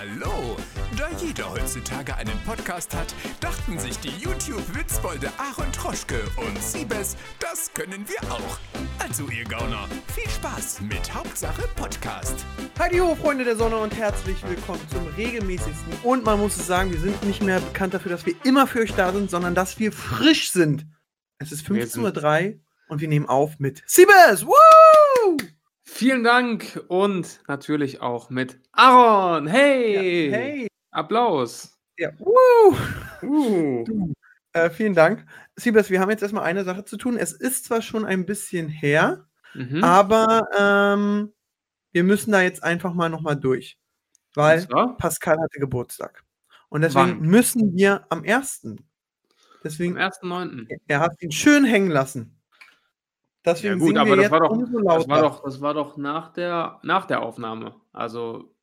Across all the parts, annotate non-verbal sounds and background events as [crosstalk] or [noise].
Hallo! Da jeder heutzutage einen Podcast hat, dachten sich die YouTube-Witzbolde Aaron Troschke und Siebes, das können wir auch. Also ihr Gauner, viel Spaß mit Hauptsache Podcast. Heidi ho, Freunde der Sonne und herzlich willkommen zum regelmäßigsten. Und man muss es sagen, wir sind nicht mehr bekannt dafür, dass wir immer für euch da sind, sondern dass wir frisch sind. Es ist Wir 15.03 Uhr und wir nehmen auf mit Siebes! Woo! Vielen Dank und natürlich auch mit Aaron. Hey! Ja, hey! Applaus. Ja, woo! Uh. Äh, vielen Dank. Siebes, wir haben jetzt erstmal eine Sache zu tun. Es ist zwar schon ein bisschen her, Mhm. aber ähm, wir müssen da jetzt einfach mal nochmal durch. Weil? Pascal hatte Geburtstag. Und deswegen Wann? müssen wir am 1. Deswegen, Am 1.9. er hat ihn schön hängen lassen. Ja Deswegen gut, singen aber das war, doch, das, war doch, das war doch nach der, nach der Aufnahme. Also,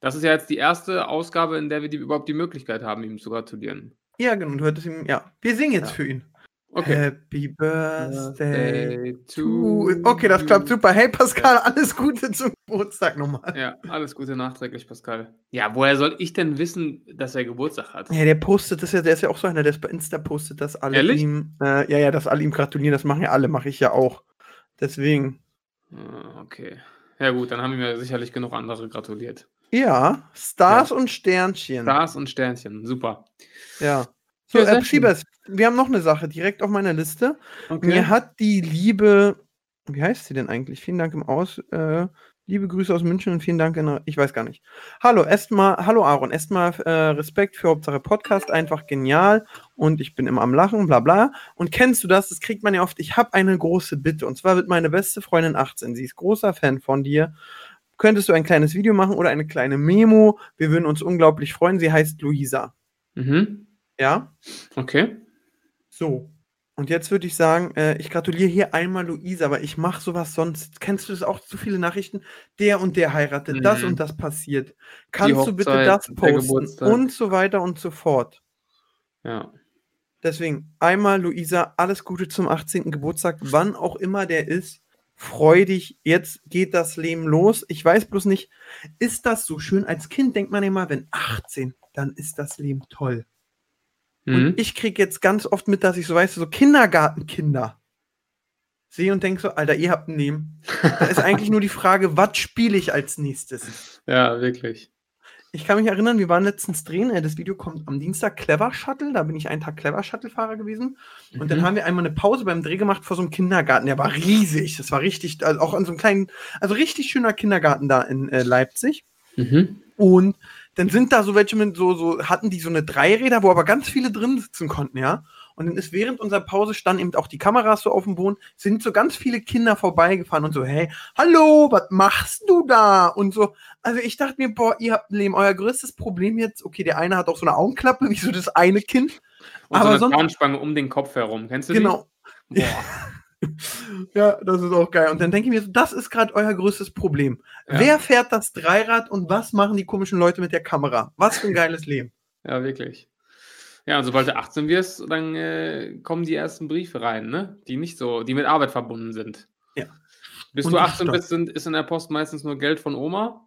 das ist ja jetzt die erste Ausgabe, in der wir die, überhaupt die Möglichkeit haben, ihm zu gratulieren. Ja, genau, du hörtest ihm, ja. Wir singen jetzt Ja. für ihn. Okay. Happy Birthday to... Okay, das klappt super. Hey Pascal, alles Gute zum Geburtstag nochmal. Ja, alles Gute nachträglich, Pascal. Ja, woher soll ich denn wissen, dass er Geburtstag hat? Ja, der postet das ja, der ist ja auch so einer, der ist bei Insta postet, dass alle Ehrlich? ihm, äh, ja, ja, dass alle ihm gratulieren, das machen ja alle, mache ich ja auch. Deswegen, Ah, Okay. Ja gut, dann haben mir sicherlich genug andere gratuliert. ja, Stars und Sternchen. Stars und Sternchen, super. Ja. So, Ja. Schiebers, wir haben noch eine Sache direkt auf meiner Liste. Okay. Mir hat die liebe, wie heißt sie denn eigentlich? Vielen Dank im Aus, äh, liebe Grüße aus München und vielen Dank in, ich weiß gar nicht. Hallo, erstmal, hallo Aaron, erstmal äh, Respekt für Hauptsache Podcast, einfach genial und ich bin immer am Lachen, bla bla. Und kennst du das? Das kriegt man ja oft. Ich habe eine große Bitte und zwar wird meine beste Freundin 18. Sie ist großer Fan von dir. Könntest du ein kleines Video machen oder eine kleine Memo? Wir würden uns unglaublich freuen. Sie heißt Luisa. Mhm. Ja? Okay. So. Und jetzt würde ich sagen, äh, ich gratuliere hier einmal Luisa, aber ich mache sowas sonst. Kennst du das auch zu viele Nachrichten? Der und der heiratet, das Mhm. und das passiert. Kannst du bitte das posten? Und so weiter und so fort. Ja. Deswegen einmal Luisa, alles Gute zum 18. Geburtstag, wann auch immer der ist. Freu dich, jetzt geht das Leben los. Ich weiß bloß nicht, ist das so schön? Als Kind denkt man immer, wenn 18, dann ist das Leben toll. Mhm. Und ich kriege jetzt ganz oft mit, dass ich so, weißt du, so Kindergartenkinder sehe und denke so, Alter, ihr habt ein Leben. Da ist eigentlich nur die Frage, was spiele ich als nächstes? ja, wirklich. Ich kann mich erinnern, wir waren letztens drehen, äh, das Video kommt am Dienstag, Clever Shuttle, da bin ich einen Tag Clever Shuttle-Fahrer gewesen. Und dann Mhm. haben wir einmal eine Pause beim Dreh gemacht vor so einem Kindergarten, der war riesig, das war richtig, also auch an so einem kleinen, also richtig schöner Kindergarten da in äh, Leipzig. Mhm. Und dann sind da so welche mit so, so, hatten die so eine Dreiräder, wo aber ganz viele drin sitzen konnten, ja. Und dann ist während unserer Pause standen eben auch die Kameras so auf dem Boden, sind so ganz viele Kinder vorbeigefahren und so, hey, hallo, was machst du da? Und so, also ich dachte mir, boah, ihr habt ein Leben, euer größtes Problem jetzt, okay, der eine hat auch so eine Augenklappe, [laughs] wie so das eine Kind. Und Aber so eine sonst- Zahnspange um den Kopf herum. Kennst du Genau. die? Boah. [laughs] Ja, das ist auch geil. Und dann denke ich mir so, das ist gerade euer größtes Problem. Ja. Wer fährt das Dreirad und was machen die komischen Leute mit der Kamera? Was für ein [laughs] geiles Leben. Ja, wirklich. Ja, und sobald du 18 wirst, dann äh, kommen die ersten Briefe rein, ne? Die nicht so, die mit Arbeit verbunden sind. Ja. Bis Und du die 18 Steuer. bist, sind, ist in der Post meistens nur Geld von Oma.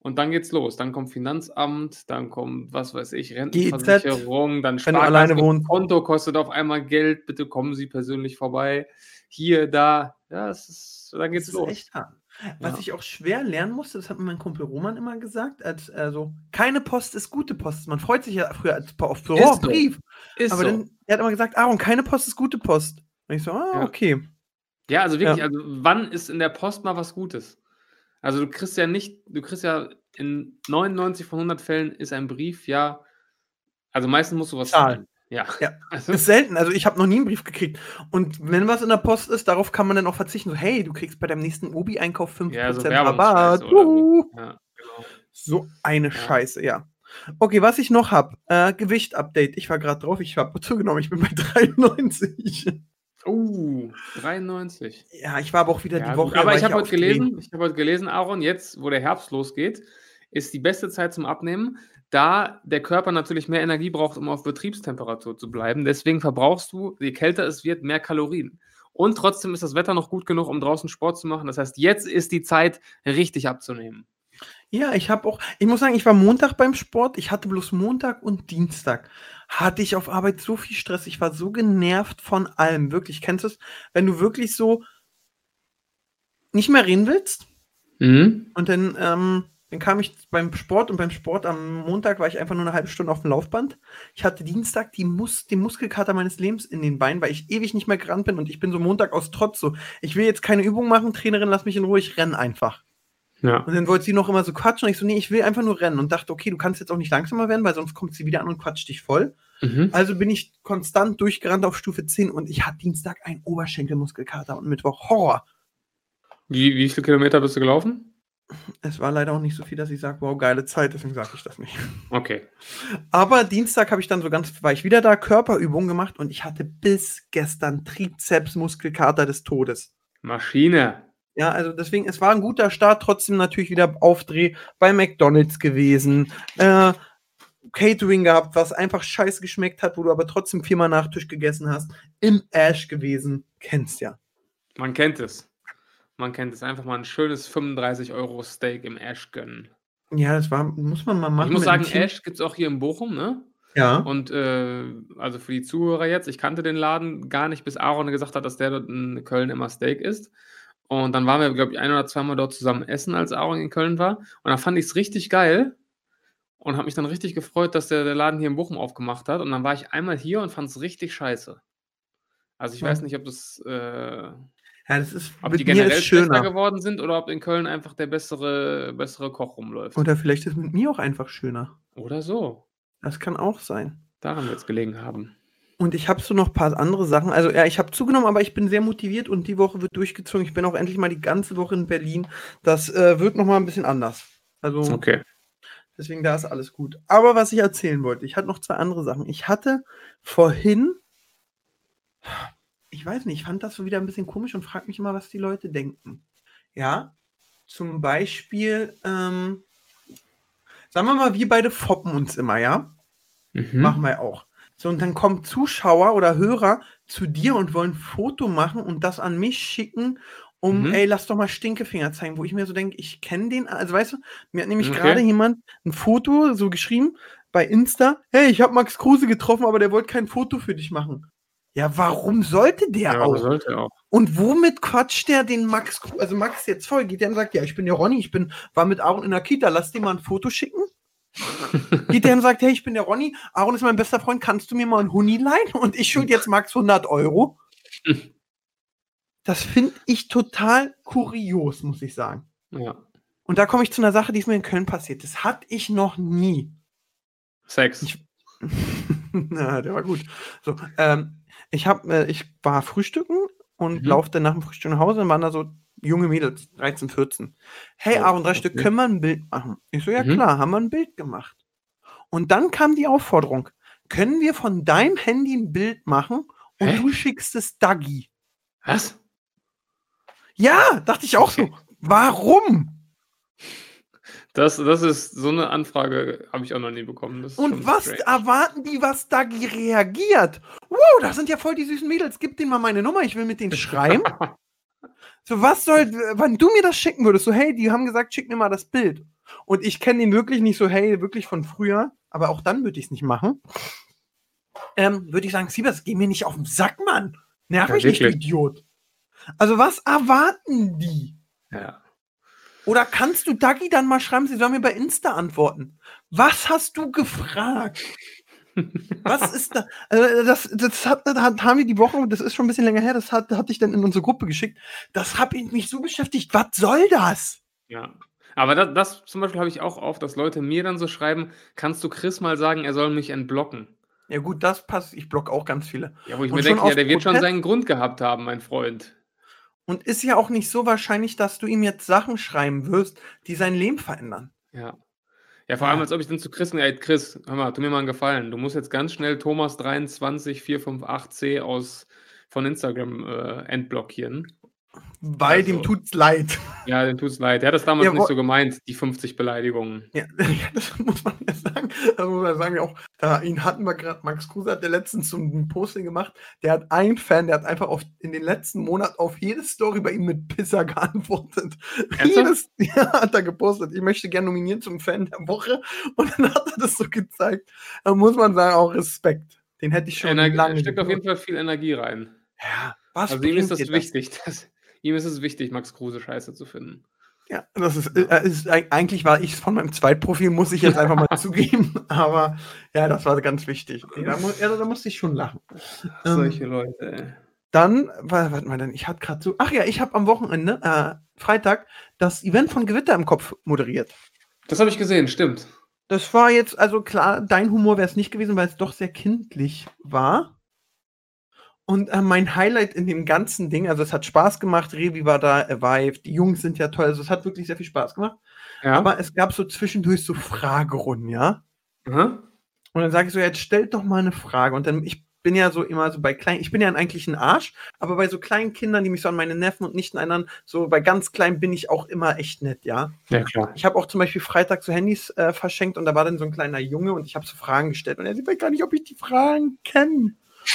Und dann geht's los. Dann kommt Finanzamt, dann kommt, was weiß ich, Rentenversicherung, dann du alleine Sparkasse. Konto kostet auf einmal Geld, bitte kommen Sie persönlich vorbei. Hier, da. Ja, es ist, dann geht's Das ist los. echt hart. Was Ja. ich auch schwer lernen musste, das hat mir mein Kumpel Roman immer gesagt, als also keine Post ist gute Post. Man freut sich ja früher als, auf so, oh, so. Brief. Ist Aber so. dann, er hat immer gesagt, Aaron, keine Post ist gute Post. Und ich so, ah, Ja. okay. Ja, also wirklich, Ja. also wann ist in der Post mal was Gutes? Also du kriegst ja nicht, du kriegst ja in 99 von 100 Fällen ist ein Brief ja, also meistens musst du was Zahlen. Ja. Ja. [laughs] Also, Ist selten. Also ich habe noch nie einen Brief gekriegt. Und wenn was in der Post ist, darauf kann man dann auch verzichten. So, hey, du kriegst bei deinem nächsten Obi-Einkauf 5% ja, so Rabatt. Ja, genau. So eine Scheiße, ja. Okay, was ich noch habe, äh, Gewicht-Update. Ich war gerade drauf, ich habe [laughs] zugenommen, ich bin bei 93. Uh, 93. Ja, ich war aber auch wieder Ja, die gut. Woche. Aber ich habe ja heute gelesen, ich habe heute gelesen, Aaron, jetzt, wo der Herbst losgeht, ist die beste Zeit zum Abnehmen, da der Körper natürlich mehr Energie braucht, um auf Betriebstemperatur zu bleiben. Deswegen verbrauchst du, je kälter es wird, mehr Kalorien. Und trotzdem ist das Wetter noch gut genug, um draußen Sport zu machen. Das heißt, jetzt ist die Zeit, richtig abzunehmen. Ja, ich habe auch ich muss sagen, ich war Montag beim Sport. Ich hatte bloß Montag und Dienstag hatte ich auf Arbeit so viel Stress. Ich war so genervt von allem, wirklich. Kennst du es, wenn du wirklich so nicht mehr reden willst? Mhm. Und dann, ähm, dann kam ich beim Sport und beim Sport am Montag war ich einfach nur eine halbe Stunde auf dem Laufband. Ich hatte Dienstag die Mus den Muskelkater meines Lebens in den Beinen, weil ich ewig nicht mehr gerannt bin und ich bin so Montag aus Trotz so. Ich will jetzt keine Übung machen, Trainerin, lass mich in Ruhe, ich renn einfach. Ja. Und dann wollte sie noch immer so quatschen und ich so, nee, ich will einfach nur rennen und dachte, okay, du kannst jetzt auch nicht langsamer werden, weil sonst kommt sie wieder an und quatscht dich voll. Mhm. Also bin ich konstant durchgerannt auf Stufe 10 und ich hatte Dienstag einen Oberschenkelmuskelkater und Mittwoch Horror. Wie, wie viele Kilometer bist du gelaufen? Es war leider auch nicht so viel, dass ich sage, wow, geile Zeit, deswegen sage ich das nicht. Okay. Aber Dienstag habe ich dann so ganz, war ich wieder da, Körperübungen gemacht und ich hatte bis gestern Trizepsmuskelkater des Todes. Maschine. Ja, also deswegen, es war ein guter Start, trotzdem natürlich wieder Aufdreh bei McDonalds gewesen. Äh, Catering gehabt, was einfach scheiße geschmeckt hat, wo du aber trotzdem viermal Nachtisch gegessen hast. Im Ash gewesen. Kennst ja. Man kennt es. Man kennt es. Einfach mal ein schönes 35 Euro Steak im Ash gönnen. Ja, das war, muss man mal machen. Ich muss sagen. Ash gibt es auch hier in Bochum, ne? Ja. Und äh, also für die Zuhörer jetzt, ich kannte den Laden gar nicht, bis Aaron gesagt hat, dass der dort in Köln immer Steak isst. Und dann waren wir, glaube ich, ein oder zweimal dort zusammen essen, als Aaron in Köln war. Und dann fand ich es richtig geil und habe mich dann richtig gefreut, dass der, der Laden hier in Bochum aufgemacht hat. Und dann war ich einmal hier und fand es richtig scheiße. Also ich Ja. weiß nicht, ob das, äh, ja, das ist, ob die mir generell schöner. geworden sind oder ob in Köln einfach der bessere, bessere Koch rumläuft. Oder vielleicht ist mit mir auch einfach schöner. Oder so. Das kann auch sein. Daran wird es gelegen haben. Und ich habe so noch ein paar andere Sachen. Also ja, ich habe zugenommen, aber ich bin sehr motiviert und die Woche wird durchgezogen. Ich bin auch endlich mal die ganze Woche in Berlin. Das äh, wird noch mal ein bisschen anders. Also Okay. deswegen da ist alles gut. Aber was ich erzählen wollte, ich hatte noch zwei andere Sachen. Ich hatte vorhin, ich weiß nicht, ich fand das so wieder ein bisschen komisch und frage mich immer, was die Leute denken. Ja, zum Beispiel, ähm, sagen wir mal, wir beide foppen uns immer, ja? Mhm. Machen wir auch. So, und dann kommen Zuschauer oder Hörer zu dir und wollen ein Foto machen und das an mich schicken, um, Mhm. ey, lass doch mal Stinkefinger zeigen, wo ich mir so denke, ich kenne den, also weißt du, mir hat nämlich Okay. gerade jemand ein Foto so geschrieben bei Insta, hey, ich habe Max Kruse getroffen, aber der wollte kein Foto für dich machen. Ja, warum sollte der Ja, auch? sollte auch. Und womit quatscht der den Max? Also Max jetzt voll, geht der und sagt, ja, ich bin der Ronny, ich bin, war mit Aaron in der Kita, lass dir mal ein Foto schicken. [laughs] Geht der und sagt, hey, ich bin der Ronny, Aaron ist mein bester Freund, kannst du mir mal ein Huni leihen? Und ich schuld jetzt Max 100 Euro. Das finde ich total kurios, muss ich sagen. Ja. Und da komme ich zu einer Sache, die ist mir in Köln passiert. Das hatte ich noch nie. Sex. Ich- [laughs] Na, der war gut. So, ähm, ich, hab, äh, ich war frühstücken und Mhm. laufte nach dem Frühstück nach Hause und waren da so junge Mädels, 13, 14. Hey, Oh, Aaron, drei Stück, können wir ein Bild machen? Ich so, ja Mhm. klar, haben wir ein Bild gemacht. Und dann kam die Aufforderung, können wir von deinem Handy ein Bild machen und Hä? du schickst es Dagi? Was? Ja, dachte ich auch so. [laughs] Warum? Das, das ist so eine Anfrage, habe ich auch noch nie bekommen. Und was strange. erwarten die, was Dagi reagiert? Wow, das sind ja voll die süßen Mädels. Gib denen mal meine Nummer, ich will mit denen schreiben. [laughs] So, was soll, wenn du mir das schicken würdest, so, hey, die haben gesagt, schick mir mal das Bild. Und ich kenne ihn wirklich nicht so, hey, wirklich von früher, aber auch dann würde ich es nicht machen. Ähm, würde ich sagen, Siebers, geh mir nicht auf den Sack, Mann. Nerv Ja, mich nicht, du wirklich. Idiot. Also, was erwarten die? Ja. Oder kannst du Dagi dann mal schreiben, sie soll mir bei Insta antworten? Was hast du gefragt? Was ist da? Also das, das, hat, das haben wir die Woche, das ist schon ein bisschen länger her, das hat, hatte ich dann in unsere Gruppe geschickt. Das hat mich so beschäftigt. Was soll das? ja. Aber das, das zum Beispiel habe ich auch auf, dass Leute mir dann so schreiben, kannst du Chris mal sagen, er soll mich entblocken? Ja, gut, das passt. Ich block auch ganz viele. Ja, wo ich Und mir denke, ja, der wird schon Protest? seinen Grund gehabt haben, mein Freund. Und ist ja auch nicht so wahrscheinlich, dass du ihm jetzt Sachen schreiben wirst, die sein Leben verändern. Ja. Ja, vor allem, als ob ich dann zu Chris, ey, Chris, hör mal, tu mir mal einen Gefallen. Du musst jetzt ganz schnell Thomas23458C aus von Instagram äh, entblockieren. Weil Also- dem tut's leid. Ja, dem tut's leid. Der hat das damals Ja, nicht so gemeint, die 50 Beleidigungen. [laughs] Ja, das muss man ja sagen. Das muss man sagen, auch, da ihn hatten wir gerade, Max Kruse hat der letztens so ein Posting gemacht, der hat einen Fan, der hat einfach auf, in den letzten Monaten auf jede Story bei ihm mit Pisser [laughs] geantwortet. Ernsthaft? Jedes, [laughs] ja, hat er gepostet. Ich möchte gerne nominieren zum Fan der Woche. Und dann hat er das so gezeigt. Da muss man sagen, auch Respekt. Den hätte ich schon Energie, lange steckt auf jeden. Fall viel Energie rein. Ja, was Also ihm ist das wichtig. Das, ihm ist es wichtig, Max Kruse scheiße zu finden. Ja, das ist, äh, ist eig- eigentlich war ich von meinem Zweitprofil, muss ich jetzt [laughs] einfach mal zugeben. Aber ja, das war ganz wichtig. Da, mu ja, da musste ich schon lachen. Ähm, Solche Leute, ey. Dann, wa- warte mal, denn ich hatte gerade so, ach ja, ich habe am Wochenende, äh, Freitag, das Event von Gewitter im Kopf moderiert. Das habe ich gesehen, stimmt. Das war jetzt, also klar, dein Humor wäre es nicht gewesen, weil es doch sehr kindlich war. Und äh, mein Highlight in dem ganzen Ding, also es hat Spaß gemacht, Revi war da, Vive, die Jungs sind ja toll, also es hat wirklich sehr viel Spaß gemacht. Ja. Aber es gab so zwischendurch so Fragerunden, ja. Aha. Und dann sage ich so, jetzt stellt doch mal eine Frage. Und dann, ich bin ja so immer so bei kleinen, ich bin ja eigentlich ein Arsch, aber bei so kleinen Kindern, die mich so an meine Neffen und Nichten erinnern, so bei ganz kleinen bin ich auch immer echt nett, ja. Ja, klar. Ich habe auch zum Beispiel Freitag so Handys äh, verschenkt und da war dann so ein kleiner Junge und ich habe so Fragen gestellt und er sieht gar nicht, ob ich die Fragen kenne.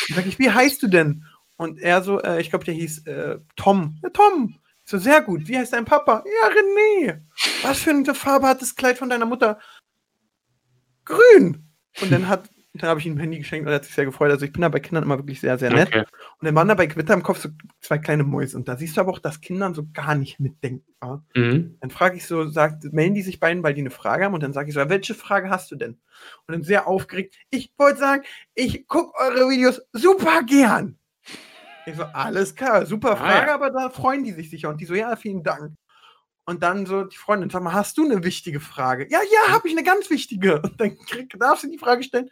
Und sag ich, wie heißt du denn? Und er so, äh, ich glaube, der hieß äh, Tom. Ja, Tom. Ich so, sehr gut. Wie heißt dein Papa? Ja, René. Was für eine Farbe hat das Kleid von deiner Mutter? Grün. Und dann hat, dann habe ich ihm ein Handy geschenkt und er hat sich sehr gefreut. Also ich bin da bei Kindern immer wirklich sehr, sehr nett. Okay. Und dann waren da bei Gewitter im Kopf so zwei kleine Mäuse. Und da siehst du aber auch, dass Kindern so gar nicht mitdenken. Ja? Mhm. Dann frage ich so, sagt, melden die sich beiden, weil die eine Frage haben? Und dann sage ich so, ja, welche Frage hast du denn? Und dann sehr aufgeregt, ich wollte sagen, ich gucke eure Videos super gern. Ich so, alles klar, super Ah, Frage, ja. aber da freuen die sich sicher. Und die so, ja, vielen Dank. Und dann so die Freundin, sag mal, hast du eine wichtige Frage? Ja, ja, habe ich eine ganz wichtige. Und dann krieg, darfst du die Frage stellen.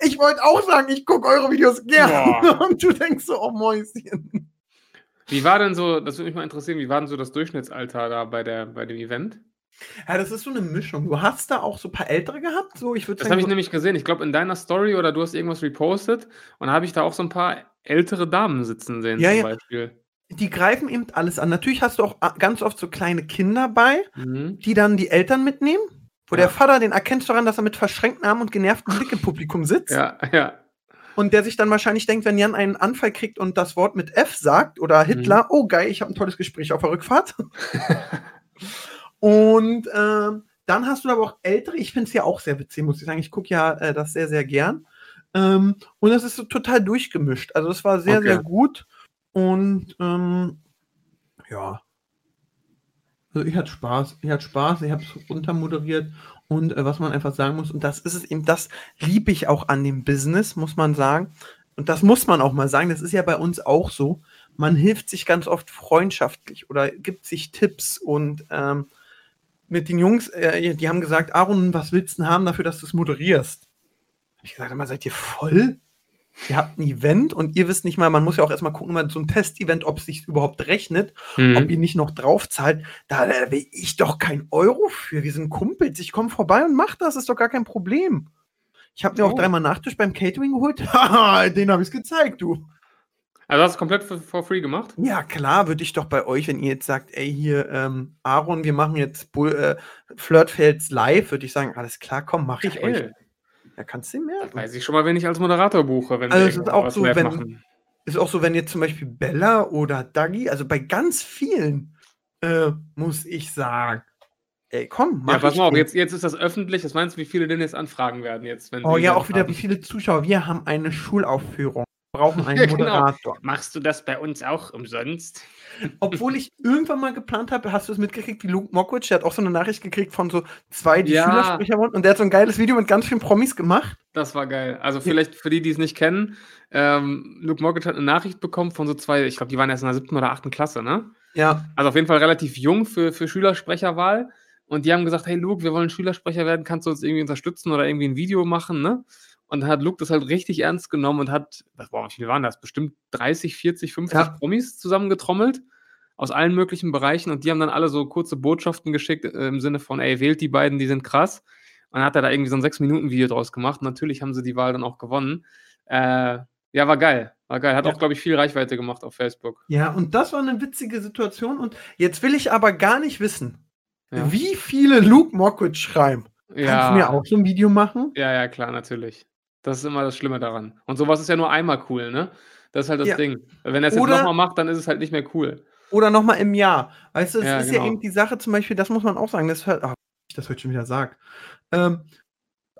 Ich wollte auch sagen, ich gucke eure Videos gern. Boah. [laughs] Und du denkst so, oh Mäuschen. Wie war denn so, das würde mich mal interessieren, wie war denn so das Durchschnittsalter da bei, der, bei dem Event? Ja, das ist so eine Mischung. Du hast da auch so ein paar Ältere gehabt, so ich Das habe ich so, nämlich gesehen. Ich glaube, in deiner Story oder du hast irgendwas repostet und da habe ich da auch so ein paar ältere Damen sitzen sehen, Ja, zum ja. Beispiel. die greifen eben alles an. Natürlich hast du auch a- ganz oft so kleine Kinder bei, Mhm. die dann die Eltern mitnehmen. Wo Ja. der Vater, den erkennst du daran, dass er mit verschränkten Armen und genervtem Blick im Publikum sitzt. Ja, ja. Und der sich dann wahrscheinlich denkt, wenn Jan einen Anfall kriegt und das Wort mit F sagt oder Hitler, oh geil, ich habe ein tolles Gespräch auf der Rückfahrt. und ähm, dann hast du aber auch ältere, ich finde es ja auch sehr witzig, muss ich sagen. Ich gucke ja äh, das sehr, sehr gern. Ähm, und das ist so total durchgemischt. Also es war sehr, Okay. sehr gut. Und ähm, ja. Also ich hatte Spaß. Ich hatte Spaß, ich habe es runtermoderiert. Und äh, was man einfach sagen muss, und das ist es eben, das liebe ich auch an dem Business, muss man sagen. Und das muss man auch mal sagen, das ist ja bei uns auch so. Man hilft sich ganz oft freundschaftlich oder gibt sich Tipps und ähm, mit den Jungs, äh, die haben gesagt, Aaron, was willst du denn haben dafür, dass du es moderierst? Ich gesagt, immer seid ihr voll? Ihr habt ein Event und ihr wisst nicht mal, man muss ja auch erstmal gucken, mal so ein Testevent, ob es sich überhaupt rechnet, ob Mhm. ihr nicht noch drauf zahlt. Da, da will ich doch kein Euro für. Wir sind Kumpels. Ich komme vorbei und mach das, ist doch gar kein Problem. Ich habe mir auch Oh. dreimal Nachtisch beim Catering geholt. Haha, [laughs] den habe ich gezeigt, du. Also hast du es komplett for, for free gemacht? Ja, klar, würde ich doch bei euch, wenn ihr jetzt sagt, ey, hier, ähm, Aaron, wir machen jetzt Bull, äh, Flirtfels live, würde ich sagen, alles klar, komm, mach ich euch. Geil. Ja, kannst du mehr. Das weiß ich schon mal, wenn ich als Moderator buche, wenn Also es ist auch so, wenn- machen. Ist auch so, wenn jetzt zum Beispiel Bella oder Dagi, also bei ganz vielen, äh, muss ich sagen, ey, komm, mach Ja, pass mal auf, jetzt, jetzt ist das öffentlich. Was meinst du, wie viele denn jetzt anfragen werden jetzt? Oh ja, auch wieder haben? wie viele Zuschauer. Wir haben eine Schulaufführung. Brauchen einen [laughs] Ja, genau. Moderator. Machst du das bei uns auch umsonst? [laughs] Obwohl ich irgendwann mal geplant habe, hast du es mitgekriegt, wie Luke Mockridge, der hat auch so eine Nachricht gekriegt von so zwei, die Ja. Schülersprecher waren. Und der hat so ein geiles Video mit ganz vielen Promis gemacht. Das war geil. Also vielleicht für die, die es nicht kennen, ähm, Luke Mockridge hat eine Nachricht bekommen von so zwei, ich glaube, die waren erst in der siebten oder achten Klasse, ne? Ja. Also auf jeden Fall relativ jung für, für Schülersprecherwahl. Und die haben gesagt, hey Luke, wir wollen Schülersprecher werden, kannst du uns irgendwie unterstützen oder irgendwie ein Video machen, ne? Und dann hat Luke das halt richtig ernst genommen und hat, was, boah, wie viele waren das? Bestimmt 30, 40, 50 Ja. Promis zusammengetrommelt aus allen möglichen Bereichen und die haben dann alle so kurze Botschaften geschickt äh, im Sinne von, ey, wählt die beiden, die sind krass. Und dann hat er da irgendwie so ein 6-Minuten-Video draus gemacht. Und natürlich haben sie die Wahl dann auch gewonnen. Äh, Ja, war geil. War geil. Hat Ja. auch, glaube ich, viel Reichweite gemacht auf Facebook. Ja, und das war eine witzige Situation. Und jetzt will ich aber gar nicht wissen, Ja. wie viele Luke Mockridge schreiben. Kannst Ja. du mir auch so ein Video machen? Ja, ja, klar, natürlich. Das ist immer das Schlimme daran. Und sowas ist ja nur einmal cool, ne? Das ist halt das Ja. Ding. Wenn er es jetzt nochmal macht, dann ist es halt nicht mehr cool. Oder nochmal im Jahr. Weißt du, es Ja, ist ja genau. eben die Sache, zum Beispiel, das muss man auch sagen, das hört, ach, ich das heute schon wieder sage. Ähm,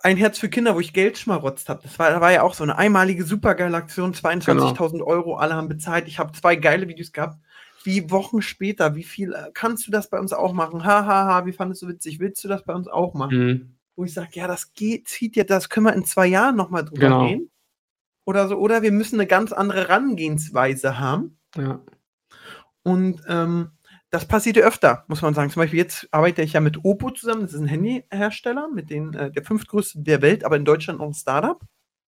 ein Herz für Kinder, wo ich Geld schmarotzt habe. Das war, war ja auch so eine einmalige supergeile Aktion, 22.000 Euro, alle haben bezahlt. Ich habe zwei geile Videos gehabt. Wie Wochen später, wie viel äh, kannst du das bei uns auch machen? Hahaha, ha, ha, wie fandest du witzig? Willst du das bei uns auch machen? Mhm. Wo ich sage, ja, das geht, zieht ja, das können wir in zwei Jahren nochmal drüber Genau. reden. Oder so, oder wir müssen eine ganz andere Herangehensweise haben. Ja. Und ähm, das passiert ja öfter, muss man sagen. Zum Beispiel jetzt arbeite ich ja mit Oppo zusammen, das ist ein Handyhersteller, mit den, äh, der fünftgrößte der Welt, aber in Deutschland auch ein Startup.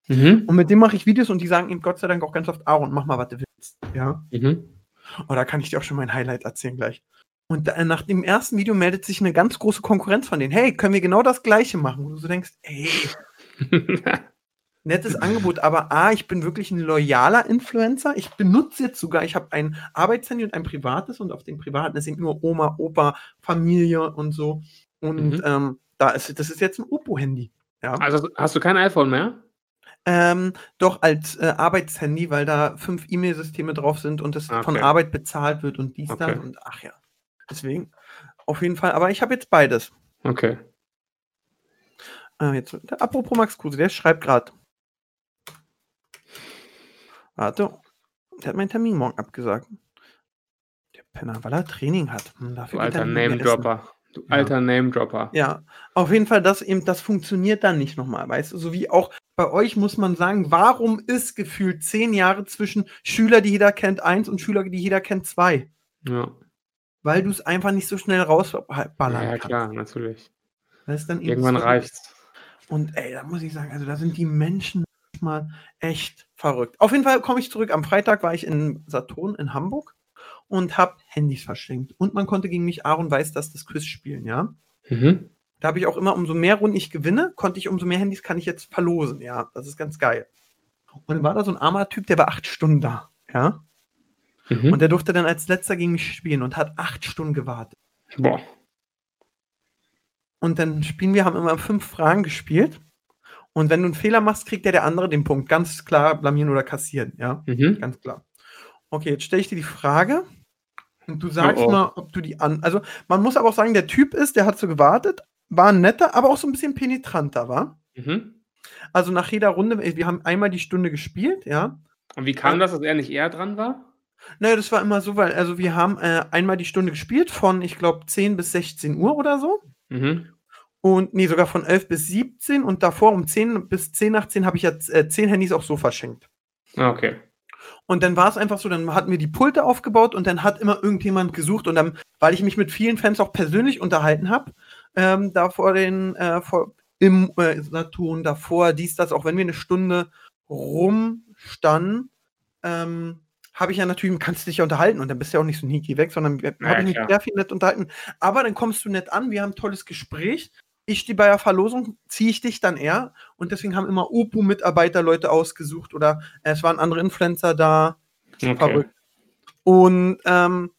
Mhm. Und mit dem mache ich Videos und die sagen ihm Gott sei Dank auch ganz oft, Aaron, mach mal, was du willst. Ja. Mhm. Oh, da kann ich dir auch schon mein Highlight erzählen gleich. Und da, nach dem ersten Video meldet sich eine ganz große Konkurrenz von denen. Hey, können wir genau das Gleiche machen? Wo du so denkst, ey, [laughs] nettes Angebot, aber A, ich bin wirklich ein loyaler Influencer. Ich benutze jetzt sogar, ich habe ein Arbeitshandy und ein privates und auf dem privaten ist eben nur Oma, Opa, Familie und so. Und Mhm. ähm, da ist, das ist jetzt ein Oppo-Handy. Ja. also hast du kein iPhone mehr? Ähm, doch als äh, Arbeitshandy, weil da fünf E-Mail-Systeme drauf sind und das von Okay. Arbeit bezahlt wird und dies, Okay. und ach ja. Deswegen, auf jeden Fall. Aber ich habe jetzt beides. Okay. Äh, jetzt, apropos Max Kruse, der schreibt gerade. Warte, der hat meinen Termin morgen abgesagt. Der Penner, weil er Training hat. Hm, Du er alter. Name-Dropper. Du Ja. alter Name-Dropper. Ja, auf jeden Fall, das eben, das funktioniert dann nicht nochmal, weißt du? So wie auch bei euch muss man sagen, warum ist gefühlt zehn Jahre zwischen Schüler, die jeder kennt, eins und Schüler, die jeder kennt, zwei? Ja, Weil du es einfach nicht so schnell rausballern ja, ja kannst. klar, natürlich. Weil es dann Irgendwann so- reicht's. Und ey, da muss ich sagen, also da sind die Menschen mal echt verrückt. Auf jeden Fall komme ich zurück. Am Freitag war ich in Saturn in Hamburg und habe Handys verschenkt. Und man konnte gegen mich Aaron weiß, dass das Quiz spielen, ja. Mhm. Da habe ich auch immer, umso mehr Runden ich gewinne, konnte ich umso mehr Handys kann ich jetzt verlosen, ja. Das ist ganz geil. Und dann war da so ein armer Typ, der war acht Stunden da, ja. Mhm. Und der durfte dann als letzter gegen mich spielen und hat acht Stunden gewartet. Boah. Und dann spielen wir, haben immer fünf Fragen gespielt. Und wenn du einen Fehler machst, kriegt der der andere den Punkt. Ganz klar blamieren oder kassieren, ja. Mhm. Ganz klar. Okay, jetzt stelle ich dir die Frage. Und du sagst Oh, oh. mal, ob du die an. Also, man muss aber auch sagen, der Typ ist, der hat so gewartet, war netter, aber auch so ein bisschen penetranter, war. Mhm. Also nach jeder Runde, wir haben einmal die Stunde gespielt, ja. Und wie kam das, dass er nicht eher dran war? Naja, das war immer so, weil, also wir haben äh, einmal die Stunde gespielt von, ich glaube, 10 bis 16 Uhr oder so. Mhm. Und nee, sogar von 11 bis 17 und davor um 10 bis 10 nach 10 habe ich jetzt äh, 10 Handys auch so verschenkt. Ah, Okay. Und dann war es einfach so, dann hatten wir die Pulte aufgebaut und dann hat immer irgendjemand gesucht und dann, weil ich mich mit vielen Fans auch persönlich unterhalten habe, ähm, da vor den, äh, vor, im äh, Saturn, davor, dies, das, auch wenn wir eine Stunde rumstanden, ähm, habe ich ja natürlich, kannst du dich ja unterhalten und dann bist du ja auch nicht so sneaky weg, sondern Ja, habe ich mich sehr viel nett unterhalten. Aber dann kommst du nett an, wir haben ein tolles Gespräch. Ich stehe bei der Verlosung, ziehe ich dich dann eher und deswegen haben immer Oppo-Mitarbeiter Leute ausgesucht oder äh, es waren andere Influencer da. okay. Verrückt. Und ähm,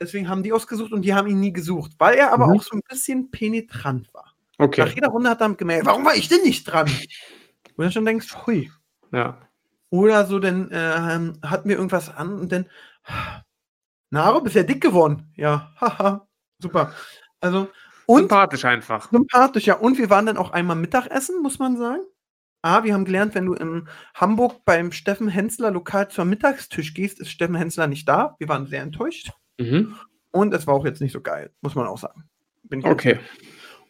deswegen haben die ausgesucht und die haben ihn nie gesucht, weil er aber Mhm. auch so ein bisschen penetrant war. Nach Okay. jeder Runde hat er gemerkt, warum war ich denn nicht dran? [laughs] Wo du schon denkst, hui. Ja. Oder so, dann ähm, hatten wir irgendwas an und dann, Naro, bist ja dick geworden. Ja, haha, super. Also, und Sympathisch einfach. sympathisch, ja. Und wir waren dann auch einmal Mittagessen, muss man sagen. Ah, wir haben gelernt, wenn du in Hamburg beim Steffen Hensler lokal zum Mittagstisch gehst, ist Steffen Hensler nicht da. Wir waren sehr enttäuscht. Mhm. Und es war auch jetzt nicht so geil, muss man auch sagen. Bin ich Okay.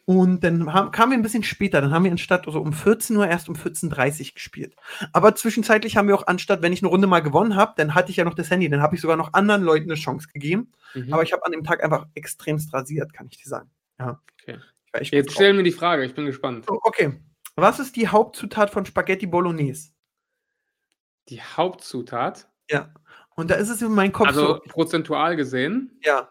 Und dann haben, kamen wir ein bisschen später. Dann haben wir anstatt so um 14 Uhr erst um 14.30 Uhr gespielt. Aber zwischenzeitlich haben wir auch anstatt, wenn ich eine Runde mal gewonnen habe, dann hatte ich ja noch das Handy. Dann habe ich sogar noch anderen Leuten eine Chance gegeben. Mhm. Aber ich habe an dem Tag einfach extremst rasiert, kann ich dir sagen. Ja. Okay. Ich Jetzt stellen wir die Frage, ich bin gespannt. So, okay. Was ist die Hauptzutat von Spaghetti Bolognese? Die Hauptzutat, Ja. Und da ist es in meinem Kopf also so. prozentual gesehen, Ja,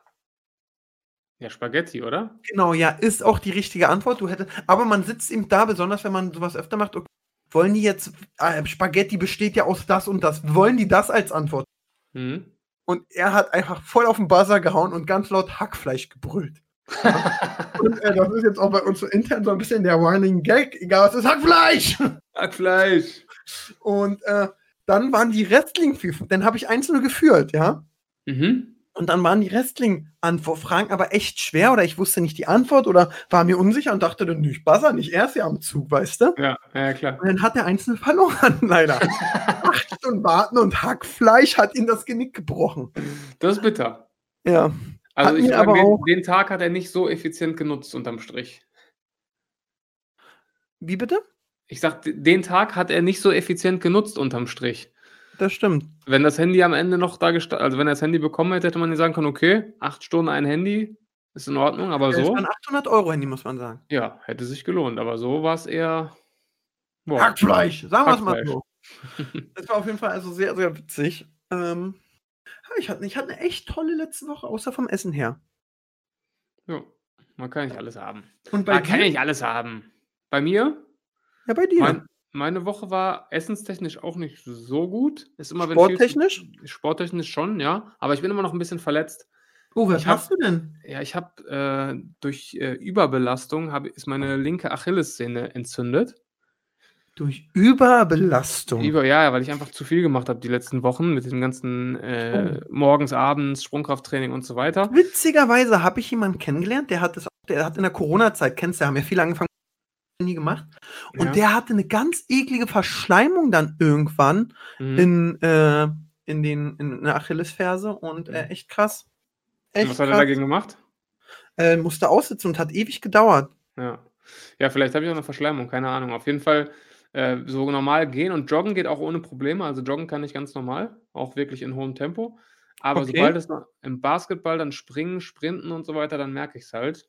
ja, Spaghetti, oder? genau, ja, ist auch die richtige Antwort. Du hättest, aber man sitzt eben da, besonders wenn man sowas öfter macht. Okay, wollen die jetzt, äh, Spaghetti besteht ja aus das und das, wollen die das als Antwort? Mhm. Und er hat einfach voll auf den Buzzer gehauen und ganz laut Hackfleisch gebrüllt. [laughs] und äh, das ist jetzt auch bei uns so intern so ein bisschen der Running Gag, egal was ist, Hackfleisch! Hackfleisch. Und äh, dann waren die Wrestling, dann habe ich einzelne geführt, ja. Mhm. Und dann waren die Wrestling-Antwortfragen aber echt schwer oder ich wusste nicht die Antwort oder war mir unsicher und dachte dann, ich buzzer nicht, er ist ja am Zug, weißt du? Ja, ja, klar. Und dann hat der Einzelne verloren, [laughs] leider. [laughs] Acht Stunden warten und Hackfleisch hat ihm das Genick gebrochen. Das ist bitter. Ja. Also Hat ich aber den, auch- den Tag hat er nicht so effizient genutzt unterm Strich. Wie bitte? Ich sag, den Tag hat er nicht so effizient genutzt unterm Strich. Das stimmt. Wenn das Handy am Ende noch da gesta- also wenn er das Handy bekommen hätte, hätte man ihm sagen können, okay, acht Stunden ein Handy, ist in Ordnung, aber Das so, war ein 800 Euro Handy, muss man sagen. ja, hätte sich gelohnt, aber so war es eher, boah, Hackfleisch, sagen wir es mal so. Das war auf jeden Fall also sehr, sehr witzig. Ähm, ja, ich, hatte, ich hatte eine echt tolle letzte Woche, außer vom Essen her. ja, man kann nicht alles haben. Und bei Man kann dir? nicht alles haben. Bei mir, Ja, bei dir. mein, meine Woche war essenstechnisch auch nicht so gut. Ist immer, wenn viel- Sporttechnisch? Sporttechnisch schon, ja. Aber ich bin immer noch ein bisschen verletzt. Oh, was hast du denn? Ja, ich habe äh, durch äh, Überbelastung hab, ist meine linke Achillessehne entzündet. Durch Überbelastung. Über, ja, weil ich einfach zu viel gemacht habe die letzten Wochen mit dem ganzen äh, Oh. morgens, abends, Sprungkrafttraining und so weiter. Witzigerweise habe ich jemanden kennengelernt, der hat das, der hat in der Corona-Zeit, kennst du, haben ja viele angefangen, nie gemacht. Und Ja. der hatte eine ganz eklige Verschleimung dann irgendwann Mhm. in, äh, in, den, in der Achillesferse und äh, echt krass. Echt Was hat er dagegen gemacht? Äh, musste aussitzen und hat ewig gedauert. Ja. Ja, vielleicht habe ich auch eine Verschleimung, keine Ahnung. Auf jeden Fall äh, so normal gehen und joggen geht auch ohne Probleme. Also joggen kann ich ganz normal, auch wirklich in hohem Tempo. Aber Okay. sobald es im Basketball dann springen, sprinten und so weiter, dann merke ich es halt.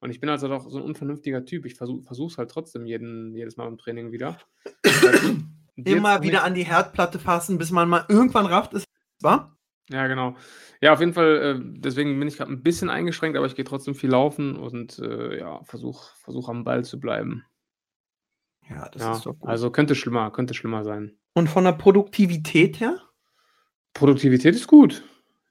Und ich bin also doch so ein unvernünftiger Typ. Ich versuche es halt trotzdem jeden, jedes Mal im Training wieder. [clears throat] Immer wieder an die Herdplatte fassen, bis man mal irgendwann rafft ist. War? Ja, genau. Ja, auf jeden Fall, äh, deswegen bin ich gerade ein bisschen eingeschränkt, aber ich gehe trotzdem viel laufen und äh, ja, versuche versuch am Ball zu bleiben. Ja, das Ja, ist doch gut. also könnte schlimmer, könnte schlimmer sein. und von der Produktivität her? Produktivität ist gut.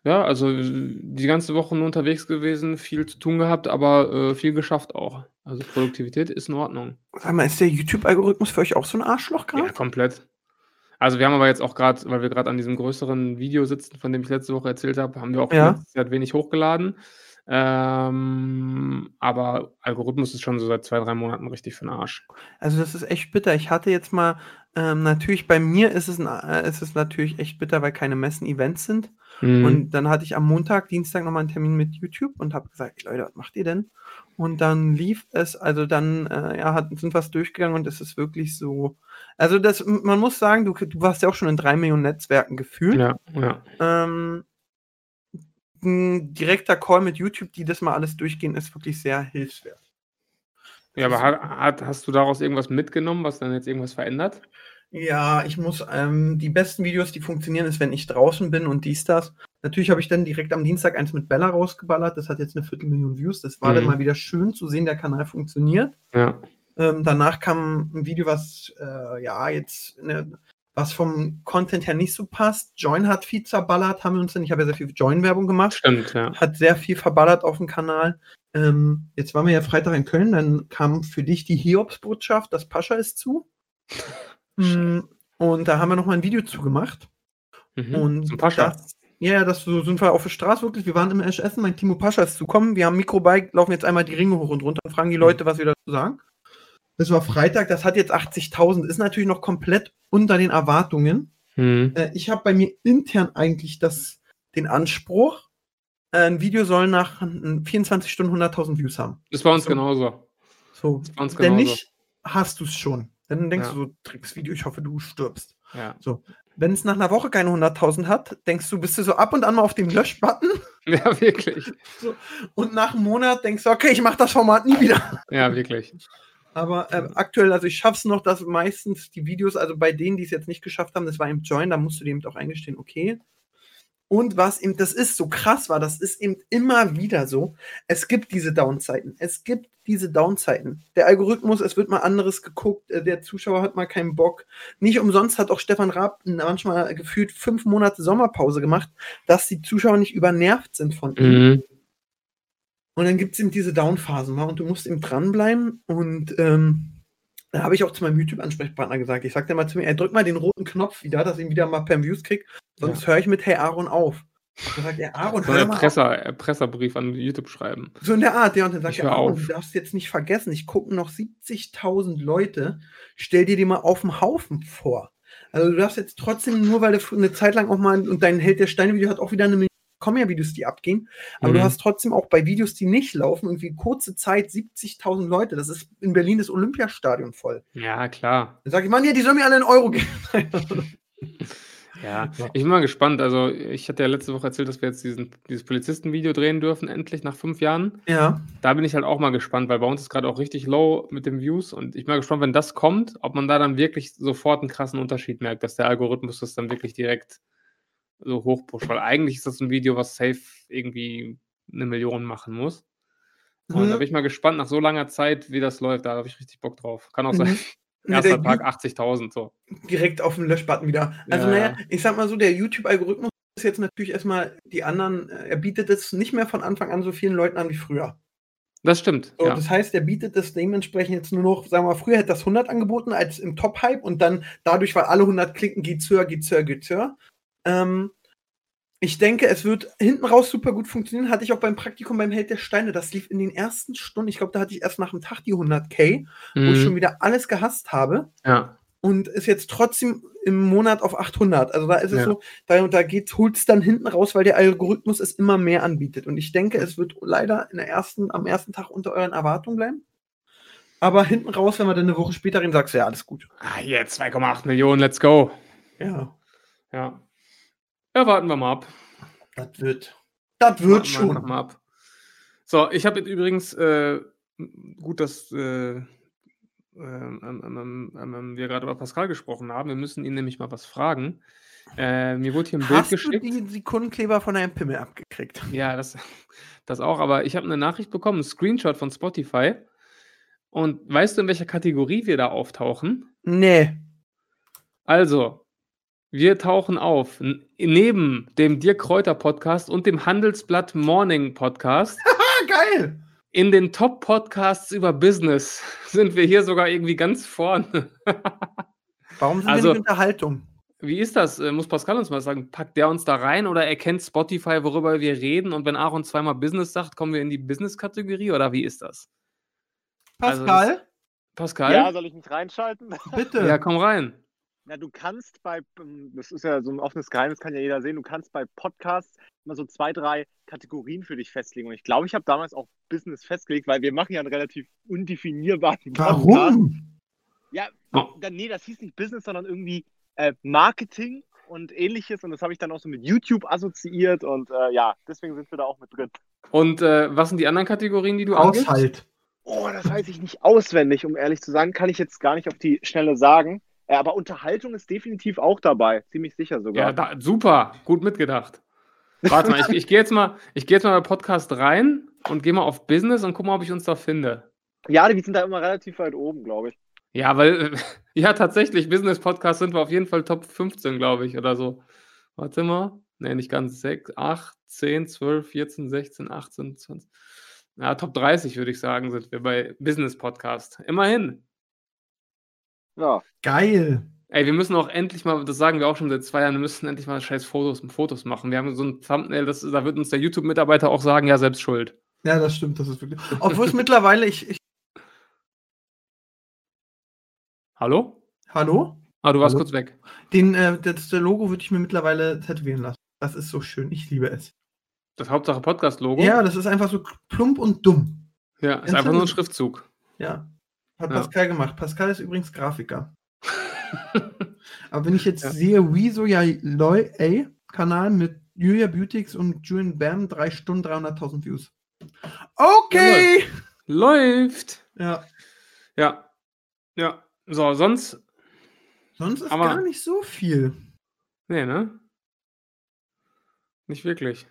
Ja, also die ganze Woche nur unterwegs gewesen, viel zu tun gehabt, aber äh, viel geschafft auch. Also Produktivität ist in Ordnung. Sag mal, ist der YouTube-Algorithmus für euch auch so ein Arschloch Ja, gerade? komplett. Also wir haben aber jetzt auch gerade, weil wir gerade an diesem größeren Video sitzen, von dem ich letzte Woche erzählt habe, haben wir auch Ja. Zeit wenig hochgeladen. Ähm, aber Algorithmus ist schon so seit zwei, drei Monaten richtig für den Arsch. Also das ist echt bitter. Ich hatte jetzt mal, ähm, natürlich bei mir ist es, ein, äh, ist es natürlich echt bitter, weil keine Messen, Events sind. Mhm. Und dann hatte ich am Montag, Dienstag nochmal einen Termin mit YouTube und habe gesagt, Leute, was macht ihr denn? Und dann lief es, also dann äh, ja, hat, sind was durchgegangen und es ist wirklich so. Also das, man muss sagen, du, du warst ja auch schon in drei Millionen Netzwerken gefühlt. ja, ja. Ähm, ein direkter Call mit YouTube, die das mal alles durchgehen, ist wirklich sehr hilfswert. Ja, aber hat, hat, hast du daraus irgendwas mitgenommen, was dann jetzt irgendwas verändert? Ja, ich muss, ähm, die besten Videos, die funktionieren, ist, wenn ich draußen bin und dies, das. Natürlich habe ich dann direkt am Dienstag eins mit Bella rausgeballert. Das hat jetzt eine Viertelmillion Views. Das war dann Mhm. mal wieder schön zu sehen, der Kanal funktioniert. Ja. Ähm, danach kam ein Video, was, äh, ja, jetzt, ne, was vom Content her nicht so passt. Join hat viel zerballert, haben wir uns dann, ich habe ja sehr viel Join-Werbung gemacht Stimmt, ja. hat sehr viel verballert auf dem Kanal. Ähm, jetzt waren wir ja Freitag in Köln, dann kam für dich die Hiobsbotschaft, das Pascha ist zu. Mm, Und da haben wir noch mal ein Video zugemacht. Mhm. Und Zum Pascha. Das, ja, das so sind wir auf der Straße wirklich. Wir waren im Esch Essen, mein Timo Pascha ist zu kommen. Wir haben Mikro bei, laufen jetzt einmal die Ringe hoch und runter und fragen die Leute, was wir dazu sagen. Das war Freitag, das hat jetzt 80.000, ist natürlich noch komplett unter den Erwartungen. Mhm. Äh, ich habe bei mir intern eigentlich das, den Anspruch, äh, ein Video soll nach äh, 24 Stunden 100.000 Views haben. Das war uns So. genauso. So. Das war uns Wenn genauso. nicht, hast du es schon. Dann denkst Ja. du so, Tricksvideo, ich hoffe, du stirbst. Ja. Wenn es nach einer Woche keine 100.000 hat, denkst du, bist du so ab und an mal auf dem Lösch-Button [laughs] ja, wirklich. [laughs] und nach einem Monat denkst du, okay, ich mache das Format nie wieder. Ja, wirklich. Aber ähm, aktuell, also ich schaff's noch, dass meistens die Videos, also bei denen, die es jetzt nicht geschafft haben, das war im Join, da musst du dem auch eingestehen, okay. Und was eben, das ist so krass war, das ist eben immer wieder so. Es gibt diese Downzeiten. Es gibt diese Downzeiten. Der Algorithmus, es wird mal anderes geguckt, äh, der Zuschauer hat mal keinen Bock. Nicht umsonst hat auch Stefan Raab manchmal gefühlt fünf Monate Sommerpause gemacht, dass die Zuschauer nicht übernervt sind von ihm. Mhm. Und dann gibt es eben diese Downphasen und du musst eben dranbleiben. Und ähm, da habe ich auch zu meinem YouTube-Ansprechpartner gesagt, ich sagte mal zu mir, ey, drück mal den roten Knopf wieder, dass ich ihn wieder mal per Views krieg, sonst höre ich mit Hey Aaron auf. Dann sagt er, Aaron, So hör einen mal auf. Erpresser, Erpresserbrief an YouTube schreiben. So in der Art, ja. Und dann sagt er, Aaron, auf. du darfst jetzt nicht vergessen, ich gucke noch 70.000 Leute, stell dir die mal auf dem Haufen vor. Also du darfst jetzt trotzdem, nur weil du eine Zeit lang auch mal, und dein Held der Steine-Video hat auch wieder eine Million, kommen ja Videos, die abgehen, aber du Mhm. hast trotzdem auch bei Videos, die nicht laufen, irgendwie kurze Zeit 70.000 Leute. Das ist in Berlin das Olympiastadion voll. Ja, klar. Dann sag ich, Mann, ja, die sollen mir alle einen Euro geben. [laughs] [laughs] Ja, ich bin mal gespannt. Also, ich hatte ja letzte Woche erzählt, dass wir jetzt diesen, dieses Polizistenvideo drehen dürfen, endlich nach fünf Jahren. ja. Da bin ich halt auch mal gespannt, weil bei uns ist gerade auch richtig low mit den Views und ich bin mal gespannt, wenn das kommt, ob man da dann wirklich sofort einen krassen Unterschied merkt, dass der Algorithmus das dann wirklich direkt so hochpusht, weil eigentlich ist das ein Video, was safe irgendwie eine Million machen muss. Und Mhm. da bin ich mal gespannt, nach so langer Zeit, wie das läuft. Da habe ich richtig Bock drauf. Kann auch Mhm. sein, erster Tag 80.000 so. direkt auf den Löschbutton wieder. Also, Ja, naja, ja. ich sag mal so, der YouTube-Algorithmus ist jetzt natürlich erstmal die anderen, äh, er bietet es nicht mehr von Anfang an so vielen Leuten an wie früher. Das stimmt. So, ja. Das heißt, er bietet es dementsprechend jetzt nur noch, sagen wir mal, früher hätte das 100 angeboten als im Top-Hype und dann dadurch, weil alle 100 klicken, geht's höher, geht's höher, geht's höher. Ähm, ich denke, es wird hinten raus super gut funktionieren. Hatte ich auch beim Praktikum beim Held der Steine. Das lief in den ersten Stunden. Ich glaube, da hatte ich erst nach dem Tag die 100k, wo ich Mhm. schon wieder alles gehasst habe ja. und ist jetzt trotzdem im Monat auf 800. Also da ist es Ja. so, da, da geht holt es dann hinten raus, weil der Algorithmus es immer mehr anbietet. Und ich denke, es wird leider in der ersten, am ersten Tag unter euren Erwartungen bleiben. Aber hinten raus, wenn wir dann eine Woche später reden, sagst du ja, alles gut. Ah, hier, 2,8 Millionen, let's go. Ja, Ja. Ja, warten wir mal ab. das wird. Das wird Warten wir schon. einfach Mal ab. So, ich habe jetzt übrigens, äh, gut, dass äh, ähm, ähm, ähm, ähm, ähm, wir gerade über Pascal gesprochen haben. Wir müssen ihn nämlich mal was fragen. Äh, mir wurde hier ein Bild Hast du geschickt. die Sekundenkleber von einem Pimmel abgekriegt? Ja, das, das auch, aber ich habe eine Nachricht bekommen, einen Screenshot von Spotify. Und weißt du, in welcher Kategorie wir da auftauchen? Nee. Also, wir tauchen auf neben dem Dirk Kräuter Podcast und dem Handelsblatt Morning Podcast. [laughs] Geil! In den Top Podcasts über Business [laughs] sind wir hier sogar irgendwie ganz vorne. [laughs] Warum sind Also- wir nicht Unterhaltung? Wie ist das? Äh, Muss Pascal uns mal sagen, packt der uns da rein oder erkennt Spotify, worüber wir reden? Und wenn Aaron zweimal Business sagt, kommen wir in die Business-Kategorie oder wie ist das? also Pascal, Pascal? Ja, soll ich mich reinschalten? bitte. Ja, komm rein. Na, du kannst bei, ähm, das ist ja so ein offenes Geheimnis, kann ja jeder sehen, du kannst bei Podcasts immer so zwei, drei Kategorien für dich festlegen. Und ich glaube, ich habe damals auch Business festgelegt, weil wir machen ja einen relativ undefinierbaren Podcast. Warum? Ja, dann, nee, das hieß nicht Business, sondern irgendwie äh, Marketing und ähnliches. Und das habe ich dann auch so mit YouTube assoziiert. Und äh, ja, deswegen sind wir da auch mit drin. Und äh, was sind die anderen Kategorien, die du angibst? Haushalt. Oh, das weiß ich nicht auswendig, um ehrlich zu sagen. Kann ich jetzt gar nicht auf die Schnelle sagen. Äh, aber Unterhaltung ist definitiv auch dabei. Ziemlich sicher sogar. Ja, da, super, gut mitgedacht. Warte mal, ich, ich gehe jetzt mal, ich gehe jetzt mal bei Podcast rein und gehe mal auf Business und guck mal, ob ich uns da finde. Ja, die sind da immer relativ weit oben, glaube ich. Ja, weil, [laughs] ja, tatsächlich, Business-Podcast sind wir auf jeden Fall Top 15, glaube ich, oder so. Warte mal. Nee, nicht ganz. 6, 8, 10, 12, 14, 16, 18, 20. Ja, Top 30, würde ich sagen, sind wir bei Business-Podcast. Immerhin. Ja. Geil. Ey, wir müssen auch endlich mal, das sagen wir auch schon seit zwei Jahren, wir müssen endlich mal scheiß Fotos, Fotos machen. Wir haben so ein Thumbnail, das, da wird uns der YouTube-Mitarbeiter auch sagen, ja, selbst schuld. Ja, das stimmt, das ist wirklich. Obwohl es mittlerweile, ich, ich. Hallo? Hallo? Ah, du warst Hallo? kurz weg. Den, äh, das Logo würde ich mir mittlerweile tätowieren lassen. Das ist so schön. Ich liebe es. Das Hauptsache Podcast-Logo? Ja, das ist einfach so plump und dumm. Ja, ist Ganz einfach nur ein. Schriftzug. Ja. Hat Ja. Pascal gemacht. Pascal ist übrigens Grafiker. [laughs] Aber wenn ich jetzt Ja. sehe, Wieso ja Loy, ey, Kanal mit Julia Beautix und Julian Bam, drei Stunden, 300.000 Views. Okay! Läuft! Ja. Ja. Ja. So, sonst. Sonst ist Aber- gar nicht so viel. Nee, ne? Nicht wirklich.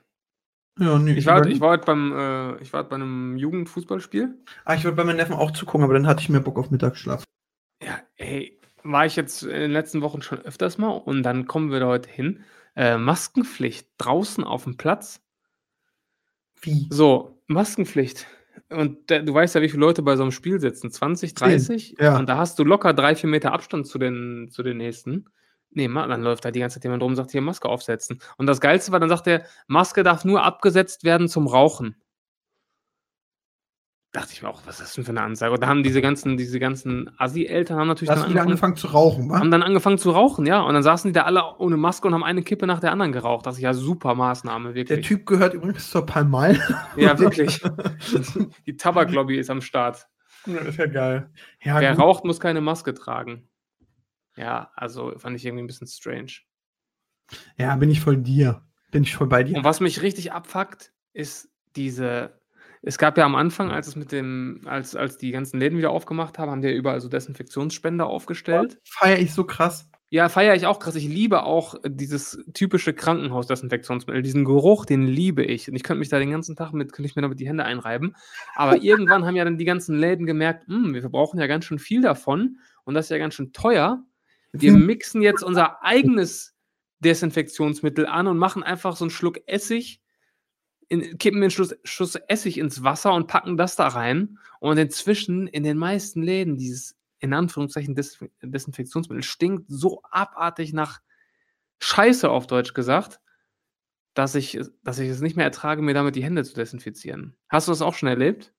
Ja, nee, Ich war, überleg- ich war heute beim, äh, ich war heute bei einem Jugendfußballspiel. ah, ich wollte bei meinem Neffen auch zugucken, aber dann hatte ich mehr Bock auf Mittagsschlaf. Ja, ey, war ich jetzt in den letzten Wochen schon öfters mal und dann kommen wir da heute hin. Äh, Maskenpflicht draußen auf dem Platz. Wie? So, Maskenpflicht. Und da, du weißt ja, wie viele Leute bei so einem Spiel sitzen. 20, 30? ja. Und da hast du locker drei, vier Meter Abstand zu den, zu den nächsten. Nee, ma- dann läuft da die ganze Zeit jemand rum und sagt, hier Maske aufsetzen. Und das Geilste war, dann sagt er, Maske darf nur abgesetzt werden zum Rauchen. Dachte ich mir auch, was ist das denn für eine Ansage? Und da haben diese ganzen, diese ganzen Assi-Eltern haben natürlich Hast dann angefangen, angefangen zu rauchen, wa? haben dann angefangen zu rauchen, ja. Und dann saßen die da alle ohne Maske und haben eine Kippe nach der anderen geraucht. Das ist ja super Maßnahme, Der wirklich. Typ gehört übrigens zur Palmal. [laughs] Ja, wirklich. Die Tabaklobby ist am Start. das ist ja geil. Ja, Wer gut. raucht, muss keine Maske tragen. Ja, also fand ich irgendwie ein bisschen strange. ja, bin ich voll dir. Bin ich voll bei dir. Und was mich richtig abfuckt, ist diese. Es gab ja am Anfang, als es mit dem, als, als die ganzen Läden wieder aufgemacht haben, haben die ja überall so Desinfektionsspender aufgestellt. Feier ich so krass. Ja, feiere ich auch krass. Ich liebe auch dieses typische Krankenhaus-Desinfektionsmittel. Diesen Geruch, den liebe ich. Und ich könnte mich da den ganzen Tag mit, könnte ich mir damit die Hände einreiben. Aber [laughs] irgendwann haben ja dann die ganzen Läden gemerkt, "Hm, wir verbrauchen ja ganz schön viel davon und das ist ja ganz schön teuer. Wir mixen jetzt unser eigenes Desinfektionsmittel an und machen einfach so einen Schluck Essig, in, kippen den Schluss, Schuss Essig ins Wasser und packen das da rein. Und inzwischen in den meisten Läden dieses in Anführungszeichen Des Desinfektionsmittel stinkt so abartig nach Scheiße auf Deutsch gesagt, dass ich, dass ich es nicht mehr ertrage, mir damit die Hände zu desinfizieren. Hast du das auch schon erlebt?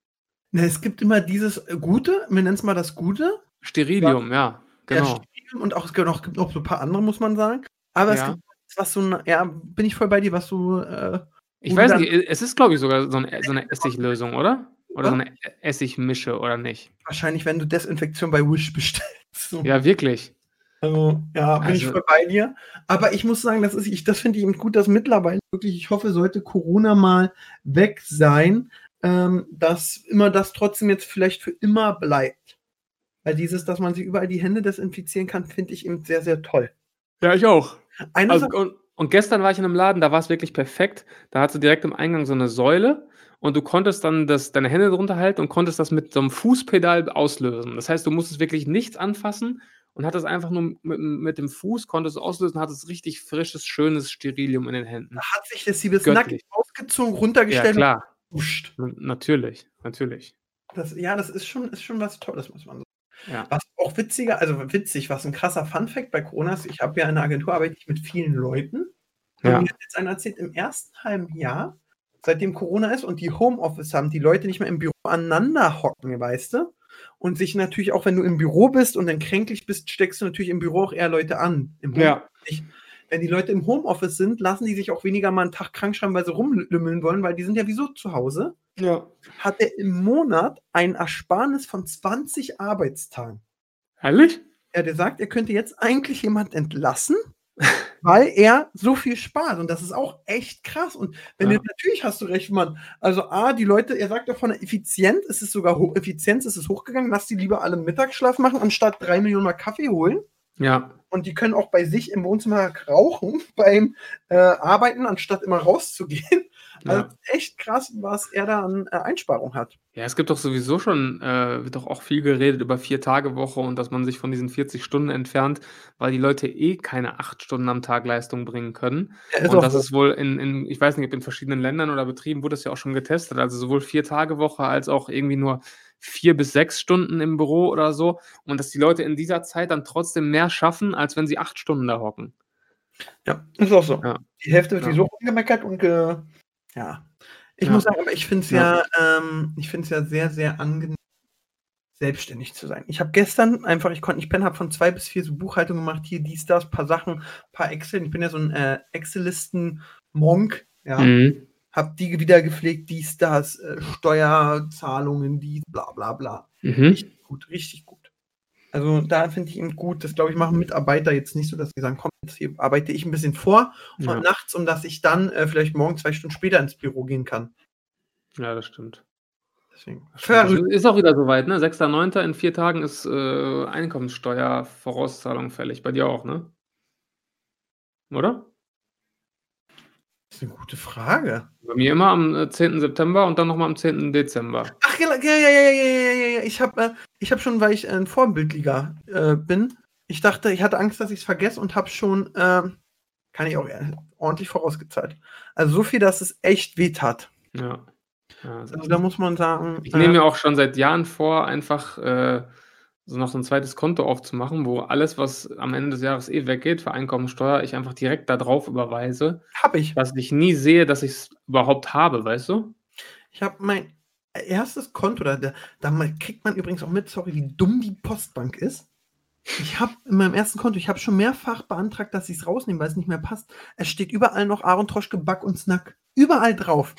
Na, es gibt immer dieses Gute, wir nennen es mal das Gute. Sterilium, ja, genau. Und auch, es gibt auch, gibt auch so ein paar andere, muss man sagen. Aber es Ja. gibt was so ein, ja, bin ich voll bei dir, was so, äh, Ich weiß nicht, es ist, glaube ich, sogar so eine, so eine Essiglösung, oder? Oder so eine Essigmische, oder nicht? wahrscheinlich, wenn du Desinfektion bei Wish bestellst. So. Ja, wirklich. Also, ja, bin ich Also- voll bei dir. Aber ich muss sagen, das ist, ich, das finde ich eben gut, dass mittlerweile wirklich, ich hoffe, sollte Corona mal weg sein, ähm, dass immer das trotzdem jetzt vielleicht für immer bleibt. Weil dieses, dass man sich überall die Hände desinfizieren kann, finde ich eben sehr, sehr toll. Ja, ich auch. Eine Also, und, und gestern war ich in einem Laden, da war es wirklich perfekt. Da hast du direkt im Eingang so eine Säule und du konntest dann das, deine Hände drunter halten und konntest das mit so einem Fußpedal auslösen. Das heißt, du musstest wirklich nichts anfassen und hattest einfach nur mit, mit dem Fuß, konntest es auslösen, hattest richtig frisches, schönes Sterilium in den Händen. hat sich das Siebes nackig ausgezogen, Ja, runtergestellt klar. und huscht. N- Natürlich, natürlich. Das, ja, das ist schon, ist schon was Tolles, muss man sagen. Ja. Was auch witziger, also witzig, was ein krasser Funfact bei Corona ist, ich habe ja in einer Agentur arbeite ich mit vielen Leuten. Und Ja. mir hat jetzt einer erzählt, im ersten halben Jahr, seitdem Corona ist und die Homeoffice haben, die Leute nicht mehr im Büro aneinander hocken, weißt du? Und sich natürlich auch, wenn du im Büro bist und dann kränklich bist, steckst du natürlich im Büro auch eher Leute an. Im Ja. nicht. Wenn die Leute im Homeoffice sind, lassen die sich auch weniger mal einen Tag krank schreiben, weil sie rumlümmeln wollen, weil die sind ja wieso zu Hause. ja. Hat er im Monat ein Ersparnis von 20 Arbeitstagen. Ehrlich? Ja, der sagt, er könnte jetzt eigentlich jemand entlassen, [laughs] weil er so viel spart. Und das ist auch echt krass. Und wenn Ja. du, natürlich hast du recht, Mann. Also, A, die Leute, er sagt ja von der Effizienz, ist es sogar hoch, Effizienz ist es hochgegangen, lass die lieber alle Mittagsschlaf machen, anstatt drei Millionen Mal Kaffee holen. Ja. Und die können auch bei sich im Wohnzimmer rauchen [laughs] beim äh, Arbeiten, anstatt immer rauszugehen. Also ja. echt krass, was er da an äh, Einsparung hat. Ja, es gibt doch sowieso schon, äh, wird doch auch viel geredet über Vier-Tage-Woche und dass man sich von diesen 40 Stunden entfernt, weil die Leute eh keine acht Stunden am Tag Leistung bringen können. Ist und das so. ist wohl in, in, ich weiß nicht, ob in verschiedenen Ländern oder Betrieben wurde das ja auch schon getestet. Also sowohl Vier-Tage-Woche als auch irgendwie nur vier bis sechs Stunden im Büro oder so. Und dass die Leute in dieser Zeit dann trotzdem mehr schaffen, als wenn sie acht Stunden da hocken. Ja, ist auch so. Ja. Die Hälfte wird Ja. so angemeckert und ge ja. Ich Ja. muss sagen, aber ich finde es ja, ähm, ich finde es ja sehr, sehr angenehm, selbstständig zu sein. Ich habe gestern einfach, ich konnte nicht pennen, habe von zwei bis vier so Buchhaltung gemacht, hier dies, das, paar Sachen, paar Excel. Ich bin ja so ein äh, Excel-Listen-Monk, ja. Mhm. Hab die wieder gepflegt, dies, das, äh, Steuerzahlungen, die, bla bla bla. Mhm. Richtig gut, richtig gut. Also da finde ich ihn gut. Das glaube ich machen Mitarbeiter jetzt nicht so, dass sie sagen, komm, jetzt hier arbeite ich ein bisschen vor Ja. und nachts, um dass ich dann äh, vielleicht morgen zwei Stunden später ins Büro gehen kann. ja, das stimmt. Deswegen. Verrückt. Ist auch wieder soweit, ne? 6.9. in vier Tagen ist äh, Einkommenssteuervorauszahlung fällig. Bei dir auch, ne? Oder? Das ist eine gute Frage. Bei mir immer am äh, 10. September und dann nochmal am 10. Dezember. Ach ja, ja, ja, ja, ja, ja, ja. Ich habe äh, ich hab schon, weil ich ein Vorbildliga äh, bin, ich dachte, ich hatte Angst, dass ich es vergesse und habe schon, äh, kann ich auch äh, ordentlich vorausgezahlt. Also so viel, dass es echt weh tat. Ja. ja Also da muss man sagen. ich nehme mir auch schon seit Jahren vor, einfach äh, so noch so ein zweites Konto aufzumachen, wo alles, was am Ende des Jahres eh weggeht für Einkommensteuer, ich einfach direkt da drauf überweise, habe ich. dass ich nie sehe, dass ich es überhaupt habe, weißt du? Ich habe mein erstes Konto, da, da, da mal- kriegt man übrigens auch mit, sorry, wie dumm die Postbank ist. Ich habe in meinem ersten Konto, ich habe schon mehrfach beantragt, dass ich es rausnehme, weil es nicht mehr passt. Es steht überall noch Aaron Troschke, Back und Snack. Überall drauf.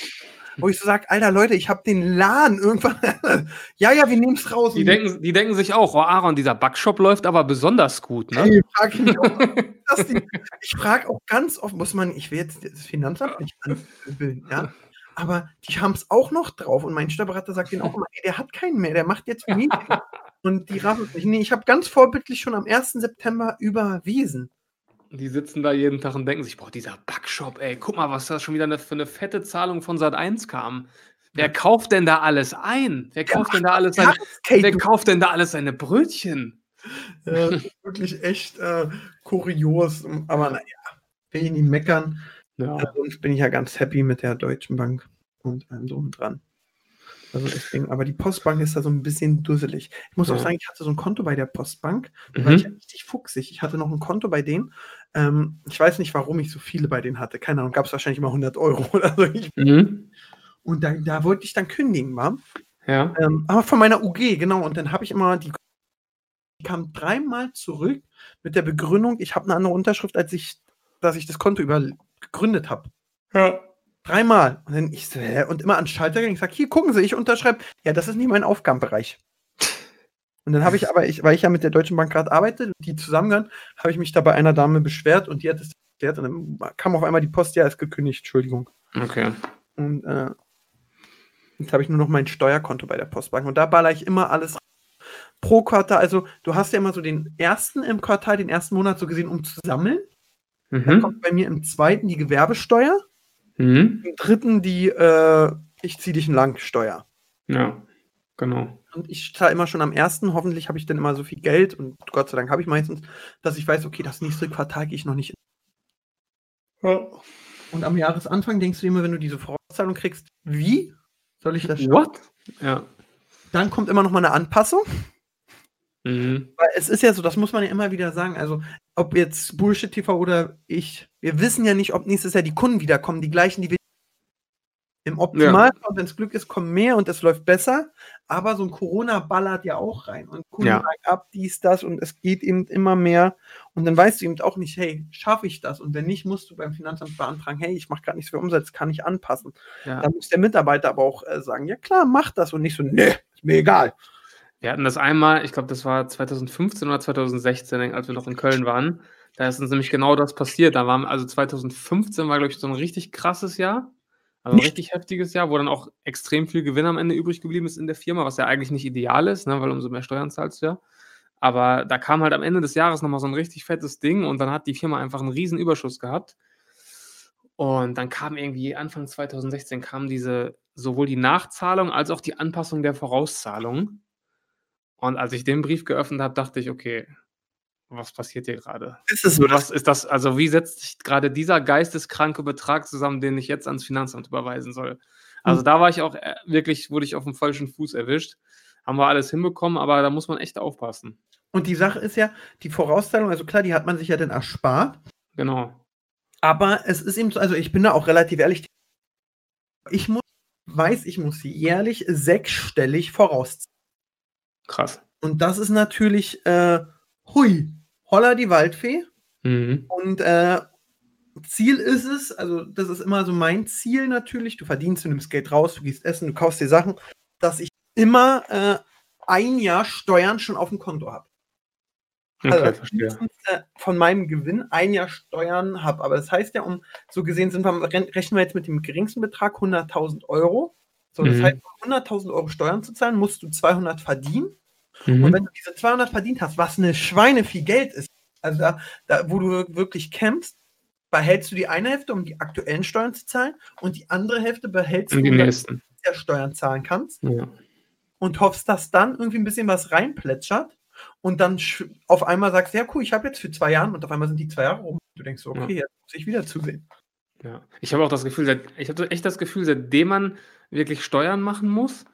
Wo ich so sage, Alter Leute, ich habe den Laden irgendwann. [laughs] ja, ja, wir nehmen es raus. Die denken, die denken sich auch, oh Aaron, dieser Backshop läuft aber besonders gut, ne? Hey, frag ich mich auch, [laughs] ich frage auch ganz oft, muss man, ich will jetzt das Finanzamt nicht anbilden, ja, aber die haben es auch noch drauf und mein Steuerberater sagt denen auch immer, ey, der hat keinen mehr, der macht jetzt Meeting. [laughs] und die raffen es nicht. Nee, ich habe ganz vorbildlich schon am 1. September überwiesen. Die sitzen da jeden Tag und denken sich, boah, dieser Backshop, ey, guck mal, was da schon wieder für eine fette Zahlung von Sat 1 kam. Wer Ja. kauft denn da alles ein? Wer kauft denn da alles seine, Kate, wer kauft denn da alles seine Brötchen? äh, wirklich echt äh, kurios, aber naja, will ich nicht meckern. Ja. Sonst bin ich ja ganz happy mit der Deutschen Bank und allem drum und dran. Also deswegen, aber die Postbank ist da so ein bisschen dusselig. Ich muss auch Ja. sagen, ich hatte so ein Konto bei der Postbank, da war ich Mhm. richtig fuchsig. Ich hatte noch ein Konto bei denen. Ähm, ich weiß nicht, warum ich so viele bei denen hatte. Keine Ahnung, gab es wahrscheinlich mal 100 Euro [laughs] oder so. Mhm. und da, da wollte ich dann kündigen, war. Ja. Ähm, aber von meiner UG, genau. Und dann habe ich immer die, die kam dreimal zurück mit der Begründung, ich habe eine andere Unterschrift, als ich, dass ich das Konto über gegründet habe. ja. Dreimal. Und dann ich so, hä? Und immer an den Schalter gegangen. Ich sage, hier, gucken Sie, ich unterschreibe. Ja, das ist nicht mein Aufgabenbereich. Und dann habe ich aber, ich, weil ich ja mit der Deutschen Bank gerade arbeite, die zusammengehören, habe ich mich da bei einer Dame beschwert und die hat es erklärt. Und dann kam auf einmal die Post, ja, ist gekündigt, Entschuldigung. Okay. Und äh, jetzt habe ich nur noch mein Steuerkonto bei der Postbank. Und da baller ich immer alles pro Quartal. Also, du hast ja immer so den ersten im Quartal, den ersten Monat so gesehen, um zu sammeln. Dann Mhm. kommt bei mir im zweiten die Gewerbesteuer. Mhm. im dritten die äh, ich zieh dich lang Steuer. Ja, genau. Und ich zahle immer schon am ersten, hoffentlich habe ich dann immer so viel Geld und Gott sei Dank habe ich meistens, dass ich weiß, okay, das nächste Quartal gehe ich noch nicht. Und am Jahresanfang denkst du immer, wenn du diese Vorauszahlung kriegst, wie soll ich das? What? Ja. Dann kommt immer noch mal eine Anpassung, Mhm. weil es ist ja so, das muss man ja immer wieder sagen, also ob jetzt Bullshit TV oder ich, wir wissen ja nicht, ob nächstes Jahr die Kunden wiederkommen, die gleichen, die wir im Optimalfall, wenn es Glück ist, kommen mehr und es läuft besser. Aber so ein Corona ballert ja auch rein. Und Kunden Ja. ab, dies, das und es geht eben immer mehr. Und dann weißt du eben auch nicht, hey, schaffe ich das? Und wenn nicht, musst du beim Finanzamt beantragen, hey, ich mache gerade nichts für Umsatz, kann ich anpassen. Ja. Dann muss der Mitarbeiter aber auch äh, sagen, ja klar, mach das und nicht so, nee, ist mir egal. Wir hatten das einmal, ich glaube, das war 2015 oder 2016, als wir noch in Köln waren. Da ist uns nämlich genau das passiert. Da waren, also 2015 war, glaube ich, so ein richtig krasses Jahr. Also ein Nicht? richtig heftiges Jahr, wo dann auch extrem viel Gewinn am Ende übrig geblieben ist in der Firma, was ja eigentlich nicht ideal ist, ne, weil umso mehr Steuern zahlst du ja. Aber da kam halt am Ende des Jahres nochmal so ein richtig fettes Ding und dann hat die Firma einfach einen riesen Überschuss gehabt. Und dann kam irgendwie Anfang 2016 kam diese sowohl die Nachzahlung als auch die Anpassung der Vorauszahlung. Und als ich den Brief geöffnet habe, dachte ich, okay, was passiert hier gerade? Ist es Also was ist das, also wie setzt sich gerade dieser geisteskranke Betrag zusammen, den ich jetzt ans Finanzamt überweisen soll? Also da war ich auch äh, wirklich, wurde ich auf dem falschen Fuß erwischt. Haben wir alles hinbekommen, aber da muss man echt aufpassen. Und die Sache ist ja, die Vorauszahlung, also klar, die hat man sich ja dann erspart. Genau. Aber es ist eben so, also ich bin da auch relativ ehrlich. Ich muss, weiß, ich muss jährlich sechsstellig vorauszahlen. Krass. Und das ist natürlich, äh, hui, holla die Waldfee. Mhm. Und äh, Ziel ist es, also das ist immer so mein Ziel natürlich, du verdienst, du nimmst Geld raus, du gehst essen, du kaufst dir Sachen, dass ich immer äh, ein Jahr Steuern schon auf dem Konto habe. Okay, Also mindestens, äh, von meinem Gewinn ein Jahr Steuern habe. Aber das heißt ja, um so gesehen sind wir, rechnen wir jetzt mit dem geringsten Betrag 100.000 Euro. So, das Mhm. heißt, um 100.000 Euro Steuern zu zahlen, musst du 200 verdienen. Mhm. Und wenn du diese 200 verdient hast, was eine Schweine viel Geld ist, also da, da wo du wirklich kämpfst, behältst du die eine Hälfte, um die aktuellen Steuern zu zahlen und die andere Hälfte behältst du, die damit du ja Steuern zahlen kannst Ja. und hoffst, dass dann irgendwie ein bisschen was reinplätschert und dann auf einmal sagst, ja cool, ich habe jetzt für zwei Jahre und auf einmal sind die zwei Jahre rum. Du denkst so, okay, jetzt muss ich wieder zusehen. Ja. Ich habe auch das Gefühl, seit, ich habe echt das Gefühl, seitdem man wirklich Steuern machen muss,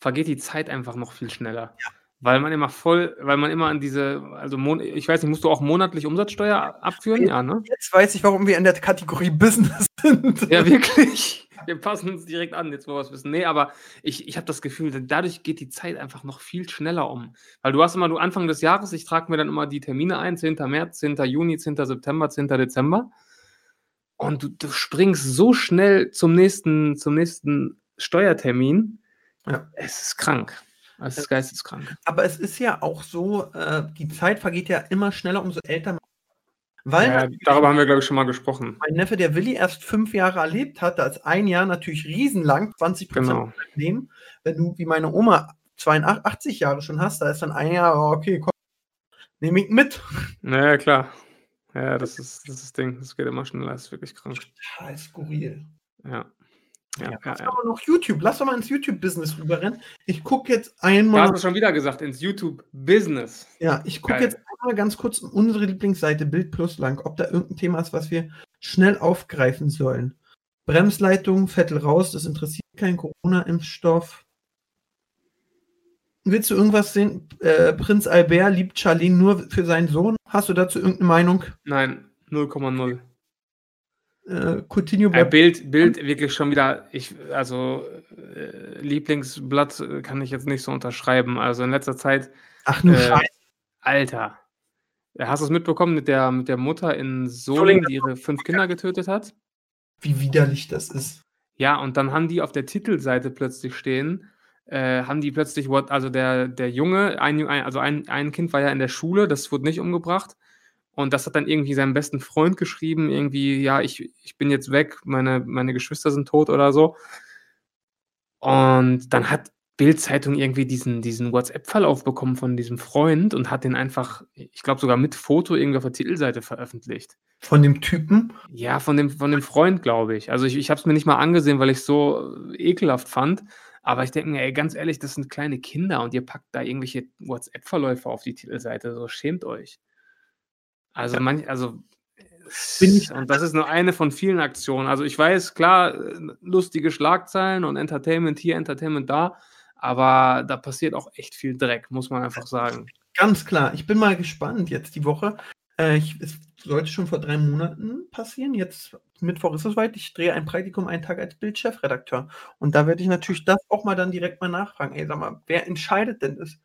vergeht die Zeit einfach noch viel schneller. Weil man immer voll, weil man immer an diese, also Mon ich weiß nicht, musst du auch monatlich Umsatzsteuer abführen? Ja, ne? Jetzt weiß ich, warum wir in der Kategorie Business [laughs] sind. Ja, wirklich. Wir passen uns direkt an, jetzt wo wir es wissen. Nee, aber ich, ich habe das Gefühl, dadurch geht die Zeit einfach noch viel schneller um. Weil du hast immer, du Anfang des Jahres, ich trage mir dann immer die Termine ein, 10. März, 10. Juni, 10. September, 10. Dezember. Und du, du springst so schnell zum nächsten, zum nächsten Steuertermin. Ja. Es ist krank. Es ist geisteskrank. Aber es ist ja auch so, äh, die Zeit vergeht ja immer schneller, umso älter man Weil Ja, darüber haben wir, glaube ich, schon mal gesprochen. mein Neffe, der Willi, erst fünf Jahre erlebt hat, da ist ein Jahr natürlich riesenlang, 20 Prozent Genau. Leben. Wenn du wie meine Oma 82 Jahre schon hast, da ist dann ein Jahr, oh, okay, komm, nehme ich mit. Naja, klar. Ja, das ist, das ist das Ding. Das geht immer schneller. Das ist wirklich krank. Total skurril. Ja. Ja, ja, ja. aber noch YouTube. Lass doch mal ins YouTube-Business rüberrennen. Ich gucke jetzt Du einmal. hast es schon wieder gesagt, ins YouTube-Business. Ja, ich gucke jetzt einmal ganz kurz unsere Lieblingsseite Bild Plus lang, ob da irgendein Thema ist, was wir schnell aufgreifen sollen. Bremsleitung, Vettel raus, das interessiert keinen Corona-Impfstoff. Willst du irgendwas sehen? Äh, Prinz Albert liebt Charlene nur für seinen Sohn. Hast du dazu irgendeine Meinung? Nein, 0,0. Äh, Coutinho bleibt Bild, Bild wirklich schon wieder, ich, also äh, Lieblingsblatt kann ich jetzt nicht so unterschreiben. Also in letzter Zeit, Ach nur äh, Scheiße. Alter. Hast du es mitbekommen mit der, mit der Mutter in Solingen, die ihre fünf Kinder getötet hat? Wie widerlich das ist. Ja, und dann haben die auf der Titelseite plötzlich stehen, äh, haben die plötzlich, what, also der, der Junge, ein, Ju- ein, also ein, ein Kind war ja in der Schule, das wurde nicht umgebracht. Und das hat dann irgendwie seinem besten Freund geschrieben, irgendwie, ja, ich, ich bin jetzt weg, meine, meine Geschwister sind tot oder so. Und dann hat Bild-Zeitung irgendwie diesen, diesen WhatsApp-Verlauf bekommen von diesem Freund und hat den einfach, ich glaube sogar mit Foto irgendwie auf der Titelseite veröffentlicht. Von dem Typen. Ja, von dem, von dem Freund, glaube ich. Also ich, ich habe es mir nicht mal angesehen, weil ich es so ekelhaft fand. Aber ich denke mir, ey, ganz ehrlich, das sind kleine Kinder und ihr packt da irgendwelche WhatsApp-Verläufe auf die Titelseite. So schämt euch. Also Ja. manch, also Bin ich- und das ist nur eine von vielen Aktionen. Also ich weiß, klar, lustige Schlagzeilen und Entertainment hier, Entertainment da, aber da passiert auch echt viel Dreck, muss man einfach sagen. Ganz klar. Ich bin mal gespannt jetzt die Woche. Äh, ich, es sollte schon vor drei Monaten passieren. Jetzt Mittwoch ist es soweit. Ich drehe ein Praktikum einen Tag als Bildchefredakteur. Und da werde ich natürlich das auch mal dann direkt mal nachfragen. Ey, sag mal, wer entscheidet denn das?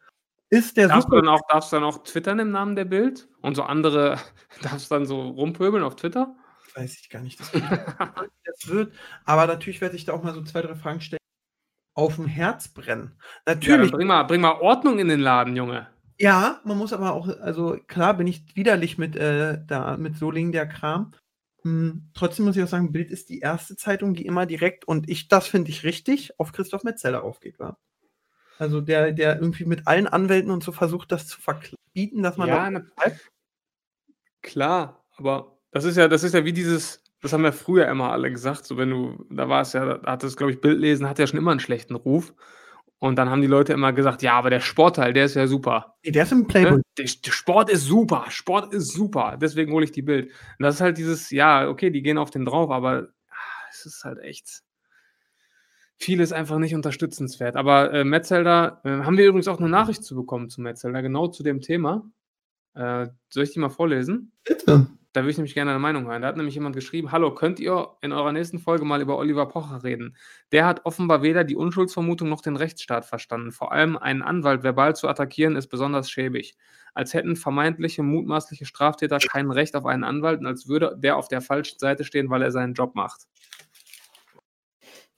Ist der Darfst du, super? dann auch, darfst du dann auch twittern im Namen der Bild? Und so andere, [laughs] darfst du dann so rumpöbeln auf Twitter? Weiß ich gar nicht. Das, [laughs] das wird. Aber natürlich werde ich da auch mal so zwei, drei Fragen stellen. Auf dem Herz brennen. Ja, Natürlich. bring mal, bring mal Ordnung in den Laden, Junge. Ja, man muss aber auch, also klar bin ich widerlich mit, äh, da, mit Solingen der Kram. Hm, trotzdem muss ich auch sagen, Bild ist die erste Zeitung, die immer direkt, und ich, das finde ich richtig, auf Christoph Metzeler aufgeht, war. Also der, der irgendwie mit allen Anwälten und so versucht, das zu verbieten, dass man Ja, da- na, klar, aber das ist ja, das ist ja wie dieses, das haben ja früher immer alle gesagt, so wenn du, da war es ja, da hat es, glaube ich, Bildlesen hat ja schon immer einen schlechten Ruf. Und dann haben die Leute immer gesagt, ja, aber der Sportteil, der ist ja super. Nee, der ist im Playboy. Ne? Der, der Sport ist super, Sport ist super. Deswegen hole ich die Bild. Und das ist halt dieses, ja, okay, die gehen auf den drauf, aber ah, es ist halt echt. Vieles einfach nicht unterstützenswert. Aber äh, Metzelder, äh, haben wir übrigens auch eine Nachricht zu bekommen zu Metzelder, genau zu dem Thema. Äh, soll ich die mal vorlesen? Bitte. Da würde ich nämlich gerne eine Meinung hören. Da hat nämlich jemand geschrieben: Hallo, könnt ihr in eurer nächsten Folge mal über Oliver Pocher reden? Der hat offenbar weder die Unschuldsvermutung noch den Rechtsstaat verstanden. Vor allem einen Anwalt verbal zu attackieren, ist besonders schäbig. Als hätten vermeintliche, mutmaßliche Straftäter kein Recht auf einen Anwalt und als würde der auf der falschen Seite stehen, weil er seinen Job macht.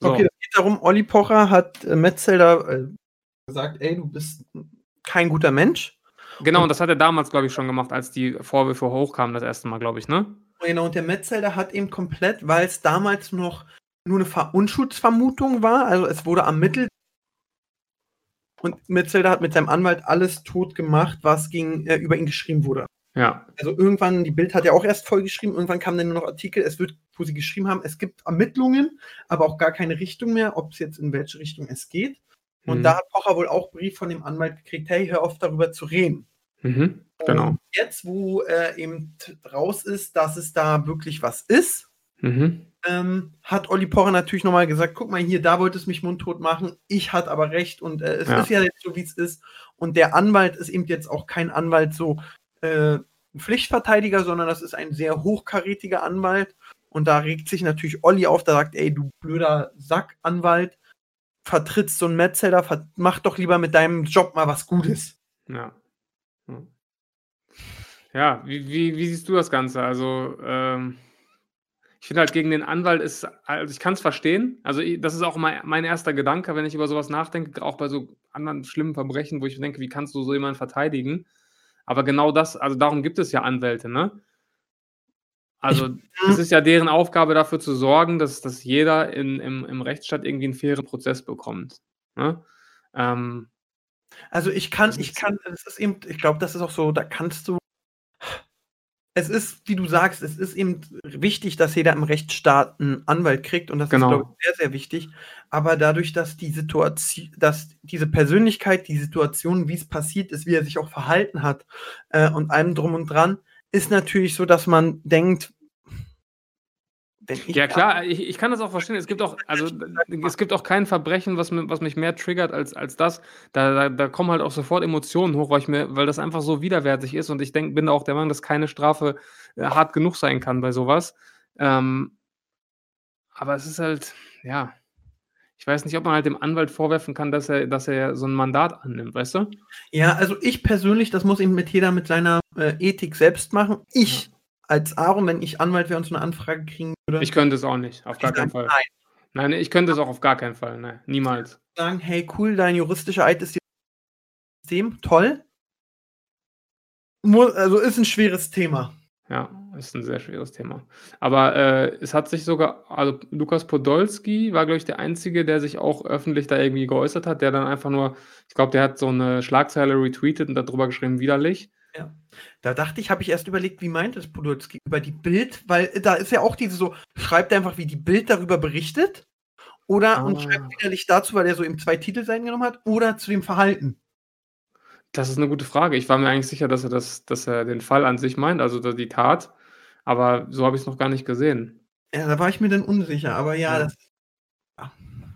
So. Okay, darum, Olli Pocher hat äh, Metzelder äh, gesagt, ey, du bist kein guter Mensch. Genau, und das hat er damals, glaube ich, schon gemacht, als die Vorwürfe hochkamen, das erste Mal, glaube ich, ne? Genau, und der Metzelder hat eben komplett, weil es damals noch nur eine Ver Unschuldsvermutung war, also es wurde ermittelt. Und Metzelder hat mit seinem Anwalt alles tot gemacht, was gegen, äh, über ihn geschrieben wurde. Ja. Also irgendwann, die Bild hat ja auch erst voll geschrieben, irgendwann kamen dann nur noch Artikel, es wird, wo sie geschrieben haben, es gibt Ermittlungen, aber auch gar keine Richtung mehr, ob es jetzt in welche Richtung es geht. Und Mhm. da hat Pocher wohl auch Brief von dem Anwalt gekriegt, hey, hör auf darüber zu reden. Mhm. Genau. Und jetzt, wo äh, eben raus ist, dass es da wirklich was ist, Mhm. ähm, hat Olli Pocher natürlich nochmal gesagt, guck mal hier, da wollte es mich mundtot machen, ich hatte aber recht und äh, es Ja. ist ja jetzt so, wie es ist. Und der Anwalt ist eben jetzt auch kein Anwalt so äh, Pflichtverteidiger, sondern das ist ein sehr hochkarätiger Anwalt. Und da regt sich natürlich Olli auf, da sagt, ey, du blöder Sack-Anwalt, vertrittst so einen Metzelder, mach doch lieber mit deinem Job mal was Gutes. Ja. Ja. Ja, wie, wie, wie siehst du das Ganze? Also, ähm, ich finde halt gegen den Anwalt ist, also ich kann es verstehen. Also, das ist auch mein, mein erster Gedanke, wenn ich über sowas nachdenke, auch bei so anderen schlimmen Verbrechen, wo ich denke, wie kannst du so jemanden verteidigen? Aber genau das, also darum gibt es ja Anwälte, ne? Also, es ist ja deren Aufgabe, dafür zu sorgen, dass, dass jeder in, im, im Rechtsstaat irgendwie einen fairen Prozess bekommt. Ne? Ähm, Also ich kann, Das ich kann, es ist eben, ich glaube, das ist auch so, da kannst du. Es ist, wie du sagst, es ist eben wichtig, dass jeder im Rechtsstaat einen Anwalt kriegt und das Genau. ist, glaube ich, sehr, sehr wichtig. Aber dadurch, dass die Situation, dass diese Persönlichkeit, die Situation, wie es passiert ist, wie er sich auch verhalten hat äh, und allem drum und dran, ist natürlich so, dass man denkt, Ja, klar, ich, ich kann das auch verstehen. Es gibt auch, also es gibt auch kein Verbrechen, was, was mich mehr triggert als, als das. Da, da, da kommen halt auch sofort Emotionen hoch, weil, ich mir, weil das einfach so widerwärtig ist und ich denk, bin auch der Meinung, dass keine Strafe äh, hart genug sein kann bei sowas. Ähm, aber es ist halt, ja, ich weiß nicht, ob man halt dem Anwalt vorwerfen kann, dass er, dass er so ein Mandat annimmt, weißt du? Ja, also ich persönlich, das muss eben mit jeder mit seiner äh, Ethik selbst machen. Ich als Aaron, wenn ich Anwalt wäre und so eine Anfrage kriegen würde, Ich könnte es auch nicht, auf gar keinen Fall. nein. Nein, ich könnte es auch auf gar keinen Fall, nein, niemals. sagen, hey cool, dein juristischer Eid ist System, toll. Also ist ein schweres Thema. Ja, ist ein sehr schweres Thema. Aber äh, es hat sich sogar, also Lukas Podolski war, glaube ich, der Einzige, der sich auch öffentlich da irgendwie geäußert hat, der dann einfach nur, ich glaube, der hat so eine Schlagzeile retweetet und darüber geschrieben, widerlich. Da dachte ich, habe ich erst überlegt, wie meint es Podolski über die Bild, weil da ist ja auch diese so, schreibt er einfach, wie die Bild darüber berichtet oder und Ah. schreibt widerlich dazu, weil er so eben zwei Titelseiten genommen hat oder zu dem Verhalten. Das ist eine gute Frage. Ich war mir eigentlich sicher, dass er das, dass er den Fall an sich meint, also die Tat. Aber so habe ich es noch gar nicht gesehen. Ja, da war ich mir dann unsicher, aber ja, Ja. das ja,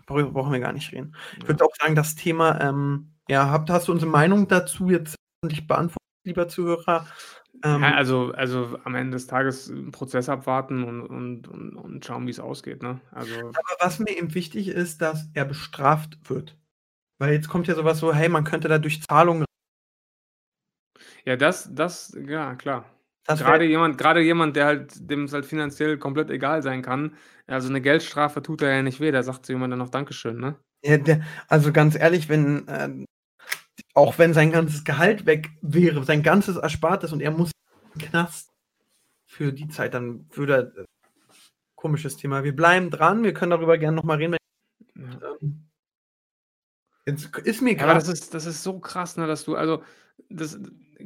darüber brauchen wir gar nicht reden. Ich Ja. würde auch sagen, das Thema, ähm, ja, habt, hast du unsere Meinung dazu jetzt nicht beantwortet, lieber Zuhörer? Ähm, Ja, also, also am Ende des Tages einen Prozess abwarten und, und, und, und schauen, wie es ausgeht. Ne? Also, Aber was mir eben wichtig ist, dass er bestraft wird. Weil jetzt kommt ja sowas so, hey, man könnte da durch Zahlungen. ja, das, das, ja, klar. Das Gerade jemand, gerade jemand, der halt, dem es halt finanziell komplett egal sein kann, also eine Geldstrafe tut er ja nicht weh, der sagt zu jemandem noch Dankeschön, ne? ja, der, also ganz ehrlich, wenn ähm, auch wenn sein ganzes Gehalt weg wäre, sein ganzes Erspartes und er muss in den Knast für die Zeit, dann würde er, äh, komisches Thema. Wir bleiben dran, wir können darüber gerne nochmal reden. Ja. Jetzt ist mir Ja, gerade. das ist, das ist so krass, ne, dass du, also, das,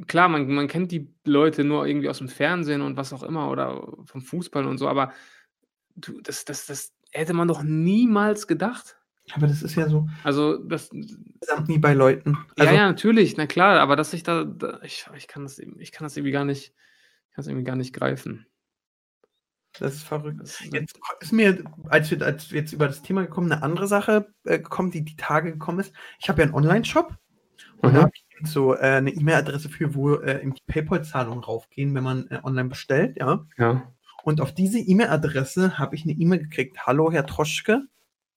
klar, man, man kennt die Leute nur irgendwie aus dem Fernsehen und was auch immer oder vom Fußball und so, aber du, das, das, das hätte man doch niemals gedacht. Aber das ist ja so Also, das, insgesamt nie bei Leuten. Also, ja, ja, natürlich, na klar, aber dass ich da, da ich, ich kann das, eben- ich kann das irgendwie gar nicht, ich kann das irgendwie gar nicht greifen. das ist verrückt. Das, Jetzt ist mir, als wir, als wir jetzt über das Thema gekommen, eine andere Sache äh, gekommen, die die Tage gekommen ist. Ich habe ja einen Online-Shop und Mhm. da habe ich so äh, eine E-Mail-Adresse für, wo äh, PayPal-Zahlungen raufgehen, wenn man äh, online bestellt, ja. ja. Und auf diese E-Mail-Adresse habe ich eine E-Mail gekriegt. Hallo, Herr Troschke.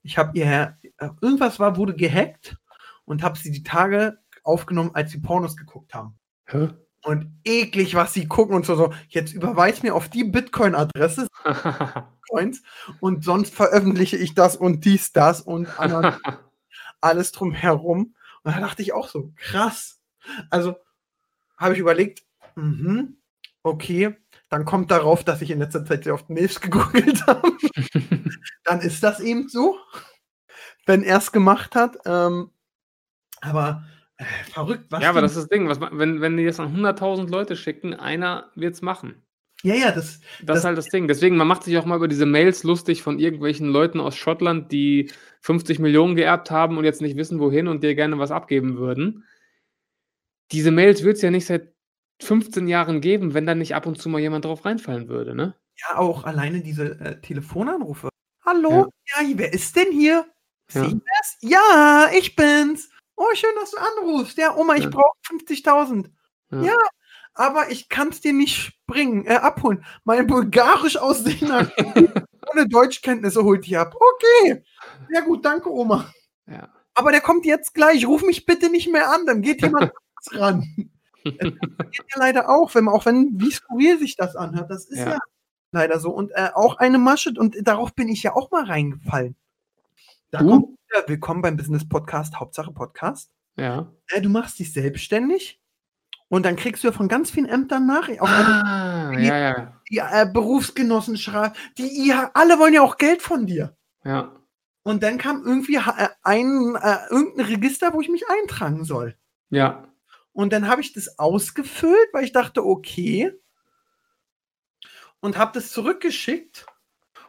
Ich habe ihr, Herr- äh, irgendwas war, wurde gehackt und habe sie die Tage aufgenommen, als sie Pornos geguckt haben. Hä? Und eklig, was sie gucken und so, so jetzt überweis mir auf die Bitcoin-Adresse [laughs] und sonst veröffentliche ich das und dies, das und [laughs] alles drumherum. Und da dachte ich auch so, krass. Also habe ich überlegt, mhm, okay, dann kommt darauf, dass ich in letzter Zeit sehr oft Milfs [laughs] gegoogelt habe. Dann ist das eben so, wenn er es gemacht hat. Ähm, aber Äh, verrückt, was Ja, aber das ist das Ding. Was, wenn, wenn die jetzt an 100.000 Leute schicken, einer wird es machen. Ja, ja, das, Das, Das- ist halt das Ding. Deswegen, man macht sich auch mal über diese Mails lustig von irgendwelchen Leuten aus Schottland, die 50 Millionen geerbt haben und jetzt nicht wissen, wohin und dir gerne was abgeben würden. Diese Mails wird es ja nicht seit 15 Jahren geben, wenn da nicht ab und zu mal jemand drauf reinfallen würde, ne? ja auch alleine diese äh, Telefonanrufe. Hallo? Ja. wer ist denn hier? Ja. Siebes? Ja, ich bin's. Oh, schön, dass du anrufst. Ja, Oma, ich Ja. brauche 50.000. Ja. Ja. aber ich kann's dir nicht bringen, äh, abholen. Mein bulgarisch aussehender [laughs] ohne Deutschkenntnisse holt dich ab. Okay. Ja gut, danke, Oma. Ja. Aber der kommt jetzt gleich. Ruf mich bitte nicht mehr an, dann geht jemand [laughs] ran. Das geht ja leider auch, wenn man, auch wenn, wie skurril sich das anhört. Das ist ja, Ja. Leider so. Und äh, auch eine Masche, und darauf bin ich ja auch mal reingefallen. Da Du? kommt wieder, willkommen beim Business Podcast, Hauptsache Podcast. Ja. Äh, du machst dich selbstständig und dann kriegst du ja von ganz vielen Ämtern eine, Ah, ja, ja. die äh, Berufsgenossenschaft, die ja, alle wollen ja auch Geld von dir. Ja. Und dann kam irgendwie äh, ein, äh, irgendein Register, wo ich mich eintragen soll. Ja. Und dann habe ich das ausgefüllt, weil ich dachte, okay. Und habe das zurückgeschickt.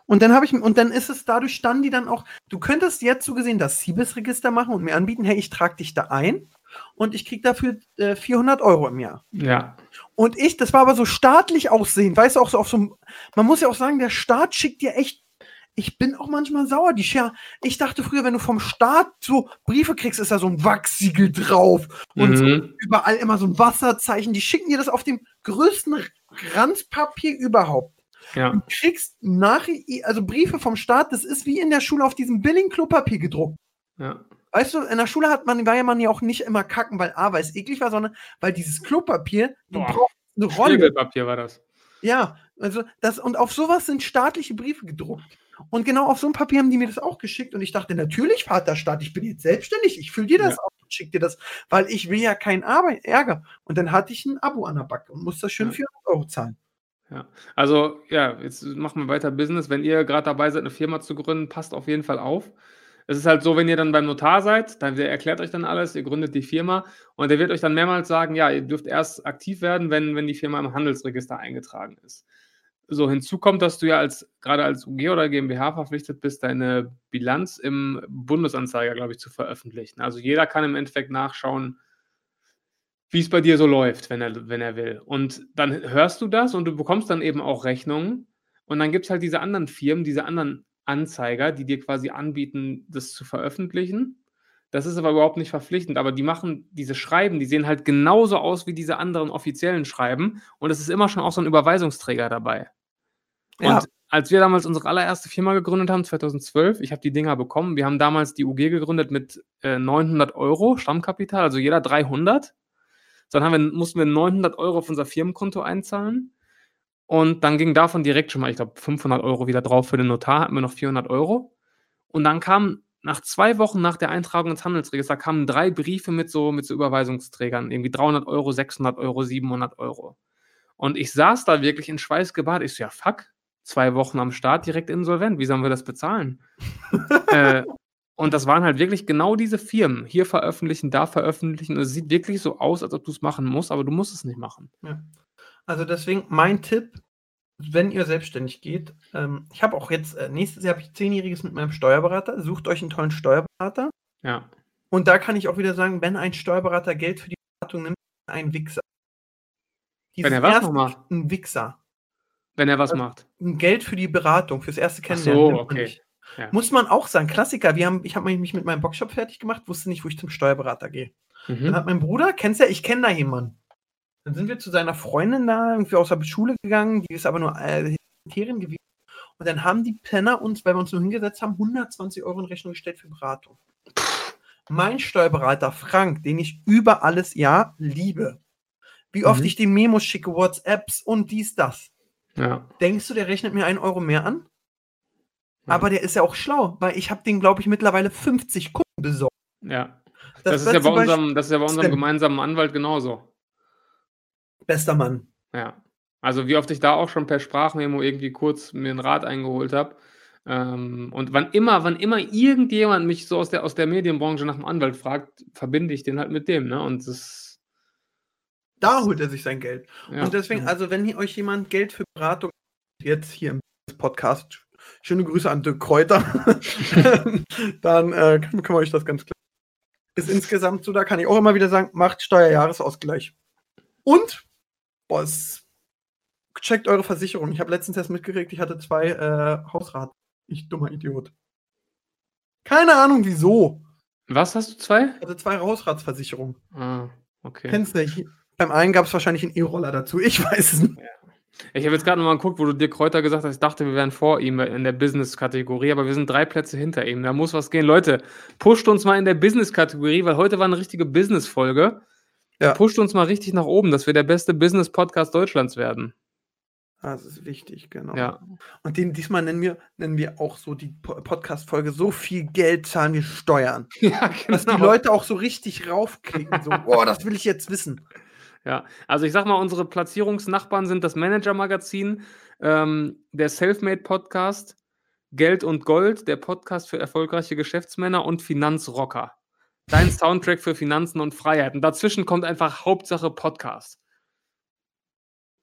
Und dann habe ich und dann ist es dadurch standen die dann auch. Du könntest jetzt so gesehen das Siebes-Register machen und mir anbieten, hey, ich trage dich da ein und ich krieg dafür äh, 400 Euro im Jahr. Ja. Und ich, das war aber so staatlich aussehen, weißt du, auch so auf so einem, man muss ja auch sagen, der Staat schickt dir echt, ich bin auch manchmal sauer, die Scher, ich dachte früher, wenn du vom Staat so Briefe kriegst, ist da so ein Wachsiegel drauf und so Mhm. überall immer so ein Wasserzeichen, die schicken dir das auf dem größten Ranzpapier überhaupt. Ja. Du kriegst Nachrichten, also Briefe vom Staat, das ist wie in der Schule auf diesem billigen Klopapier gedruckt. Ja. Weißt du, in der Schule hat man, war ja man ja auch nicht immer kacken, weil A, weil es eklig war, sondern weil dieses Klopapier, du Boah. brauchst eine Rolle. Spiegelpapier war das. Ja, also das, und auf sowas sind staatliche Briefe gedruckt. Und genau auf so ein Papier haben die mir das auch geschickt und ich dachte, natürlich, Vaterstaat, ich bin jetzt selbstständig, ich fülle dir das Ja. auf schick dir das, weil ich will ja keinen Arbeit, Ärger. Und dann hatte ich ein Abo an der Backe und musste das schön Ja. 400 Euro zahlen. Also, ja, jetzt machen wir weiter Business. Wenn ihr gerade dabei seid, eine Firma zu gründen, passt auf jeden Fall auf. Es ist halt so, wenn ihr dann beim Notar seid, dann der erklärt euch dann alles, ihr gründet die Firma und der wird euch dann mehrmals sagen, ja, ihr dürft erst aktiv werden, wenn, wenn die Firma im Handelsregister eingetragen ist. So, hinzu kommt, dass du ja als, gerade als UG oder GmbH verpflichtet bist, deine Bilanz im Bundesanzeiger, glaube ich, zu veröffentlichen. Also jeder kann im Endeffekt nachschauen, wie es bei dir so läuft, wenn er, wenn er will. Und dann hörst du das und du bekommst dann eben auch Rechnungen. Und dann gibt es halt diese anderen Firmen, diese anderen Anzeiger, die dir quasi anbieten, das zu veröffentlichen. Das ist aber überhaupt nicht verpflichtend, aber die machen diese Schreiben, die sehen halt genauso aus wie diese anderen offiziellen Schreiben und es ist immer schon auch so ein Überweisungsträger dabei. Ja. Und als wir damals unsere allererste Firma gegründet haben, 2012, ich habe die Dinger bekommen, wir haben damals die UG gegründet mit äh, 900 Euro Stammkapital, also jeder 300. Dann haben wir, mussten wir 900 Euro auf unser Firmenkonto einzahlen. Und dann ging davon direkt schon mal, ich glaube, 500 Euro wieder drauf für den Notar, hatten wir noch 400 Euro. Und dann kam nach zwei Wochen nach der Eintragung ins Handelsregister kamen drei Briefe mit so, mit so Überweisungsträgern, irgendwie 300 Euro, 600 Euro, 700 Euro. Und ich saß da wirklich in Schweiß gebadet. Ich so, ja, fuck, zwei Wochen am Start direkt insolvent. Wie sollen wir das bezahlen? [laughs] äh, und das waren halt wirklich genau diese Firmen. Hier veröffentlichen, da veröffentlichen. Es sieht wirklich so aus, als ob du es machen musst, aber du musst es nicht machen. Also deswegen mein Tipp, wenn ihr selbstständig geht, ähm, ich habe auch jetzt, äh, nächstes Jahr habe ich zehnjähriges mit meinem Steuerberater, sucht euch einen tollen Steuerberater. Ja. Und da kann ich auch wieder sagen, wenn ein Steuerberater Geld für die Beratung nimmt, ein Wichser. Wenn er was nochmal? Ein Wichser. Wenn er was Also- macht. Geld für die Beratung, fürs erste Ach Kennenlernen. so, nimmt man okay. Ja. Muss man auch sagen, Klassiker. Wir haben, ich habe mich mit meinem Boxshop fertig gemacht, wusste nicht, wo ich zum Steuerberater gehe. Dann Mhm. hat mein Bruder, kennst du ja, ich kenne da jemanden. Dann sind wir zu seiner Freundin da, irgendwie aus der Schule gegangen, die ist aber nur äh, Sekretärin gewesen. Und dann haben die Penner uns, weil wir uns nur hingesetzt haben, 120 Euro in Rechnung gestellt für Beratung. Mein Steuerberater Frank, den ich über alles ja liebe, wie oft Mhm. ich den Memos schicke, WhatsApps und dies, das. Ja. Denkst du, der rechnet mir einen Euro mehr an? Ja. Aber der ist ja auch schlau, weil ich habe den, glaube ich, mittlerweile 50 Kunden besorgt. ja. Das, ist ja bei unserem, das ist ja bei unserem gemeinsamen Anwalt genauso. Bester Mann. Ja. Also wie oft ich da auch schon per Sprachmemo irgendwie kurz mir einen Rat eingeholt habe. Ähm, und wann immer, wann immer irgendjemand mich so aus der, aus der Medienbranche nach einem Anwalt fragt, verbinde ich den halt mit dem, ne? Und das. Da holt er sich sein Geld. Ja. Und deswegen, also wenn euch jemand Geld für Beratung jetzt hier im Podcast, schöne Grüße an Dirk Kräuter, [laughs] [laughs] dann äh, können, wir euch das ganz klar. Ist insgesamt so, da kann ich auch immer wieder sagen, macht Steuerjahresausgleich. Und, boah, es, checkt eure Versicherung. Ich habe letztens erst mitgekriegt, ich hatte zwei äh, Hausrat. Ich dummer Idiot. Keine Ahnung wieso. Was hast du zwei? Ich hatte zwei Hausratsversicherungen. Ah, okay. Kennst du? Hier- Beim einen gab es wahrscheinlich einen E-Roller dazu. Ich weiß es nicht. Ich habe jetzt gerade nochmal geguckt, wo du dir Kräuter gesagt hast. Ich dachte, wir wären vor ihm in der Business-Kategorie, aber wir sind drei Plätze hinter ihm. Da muss was gehen. Leute, pusht uns mal in der Business-Kategorie, weil heute war eine richtige Business-Folge. Ja. Pusht uns mal richtig nach oben, dass wir der beste Business-Podcast Deutschlands werden. Das ist wichtig, genau. Ja. Und den, diesmal nennen wir, nennen wir auch so die Po- Podcast-Folge, so viel Geld zahlen wir Steuern. [laughs] Ja, Dass die genau. Leute auch so richtig raufklicken. So, boah, das will ich jetzt wissen. Ja, also ich sag mal, unsere Platzierungsnachbarn sind das Manager-Magazin, ähm, der Selfmade-Podcast, Geld und Gold, der Podcast für erfolgreiche Geschäftsmänner und Finanzrocker. Dein Soundtrack für Finanzen und Freiheit. Und dazwischen kommt einfach Hauptsache Podcast.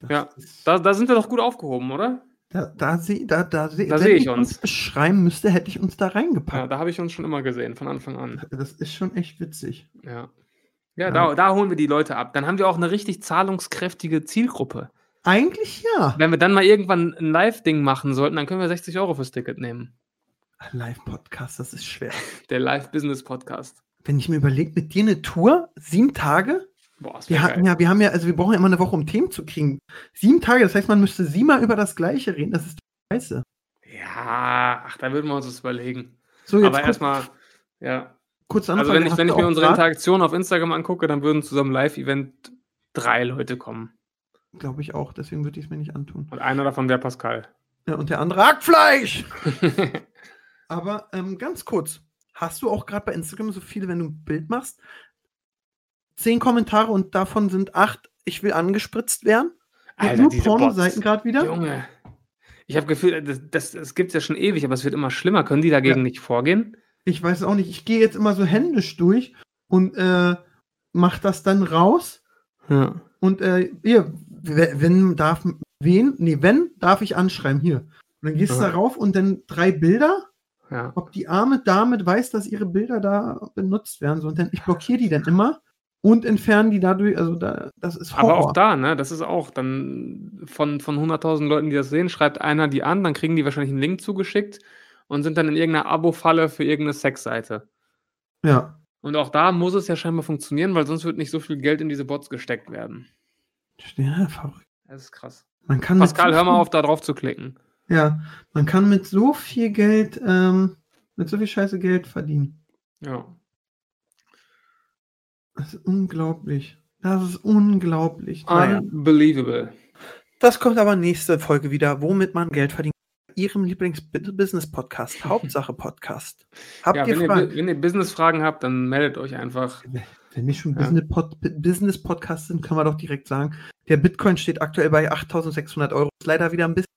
Ja, Da, da sind wir doch gut aufgehoben, oder? Da, da, seh, da, da, Da wenn seh ich uns. uns beschreiben müsste, hätte ich uns da Ja, reingepackt. da habe ich uns schon immer gesehen, von Anfang an. Das ist schon echt witzig. Ja, ja, Ja. Da, da holen wir die Leute ab. Dann haben wir auch eine richtig zahlungskräftige Zielgruppe. Eigentlich ja. Wenn wir dann mal irgendwann ein Live-Ding machen sollten, dann können wir 60 Euro fürs Ticket nehmen. Live-Podcast, das ist schwer. Der Live-Business-Podcast. Wenn ich mir überlege, mit dir eine Tour, sieben Tage, Boah, das Wir hatten geil. ja, wir haben ja, also wir brauchen ja immer eine Woche, um Themen zu kriegen. Sieben Tage, das heißt, man müsste siebenmal über das Gleiche reden. Das ist scheiße. Ja, ach, da würden wir uns das überlegen. So, jetzt Aber erstmal, ja. Kurz Also anfangen. wenn ich, wenn ich mir unsere grad- Interaktion auf Instagram angucke, dann würden zu so einem Live-Event drei Leute kommen. Glaube ich auch, deswegen würde ich es mir nicht antun. Und einer davon wäre Pascal. Ja, und der andere Hackfleisch! [laughs] Aber ähm, ganz kurz, hast du auch gerade bei Instagram so viele, wenn du ein Bild machst, zehn Kommentare und davon sind acht, ich will angespritzt werden? Und Alter, nur Pornoseiten Bots. gerade wieder? Junge. Ich habe Gefühl, das, das, das gibt es ja schon ewig, aber es wird immer schlimmer. Können die dagegen Ja. nicht vorgehen? Ich weiß auch nicht. Ich gehe jetzt immer so händisch durch und äh, mach das dann raus. Ja. Und äh, hier, we- wenn darf, wen? Nee, wenn, darf ich anschreiben, hier. Und dann gehst du Aha. darauf und dann drei Bilder, ja. ob die arme Dame weiß, dass ihre Bilder da benutzt werden. So, und dann, ich blockiere die dann immer und entferne die dadurch, also da, das ist Horror. Aber auch da, ne, das ist auch dann von, von 100.000 Leuten, die das sehen, schreibt einer die an, dann kriegen die wahrscheinlich einen Link zugeschickt und sind dann in irgendeiner Abo-Falle für irgendeine Sexseite. Ja, Und auch da muss es ja scheinbar funktionieren, weil sonst wird nicht so viel Geld in diese Bots gesteckt werden. ja verrückt. Das ist krass. Man kann Pascal, hör mal auf, da drauf zu klicken. Ja, man kann mit so viel Geld, ähm, mit so viel Scheiße Geld verdienen. Ja. Das ist unglaublich. Das ist unglaublich. Unbelievable. Das kommt aber nächste Folge wieder, womit man Geld verdient. Ihrem Lieblings-Business-Podcast, [laughs] Hauptsache Podcast. Habt Ja, ihr wenn ihr, Fragen? Bu- wenn ihr Business-Fragen habt, dann meldet euch einfach. Wenn wir schon Ja. Business-Pod- Business-Podcast sind, können wir doch direkt sagen, der Bitcoin steht aktuell bei 8600 Euro. Ist leider wieder ein bisschen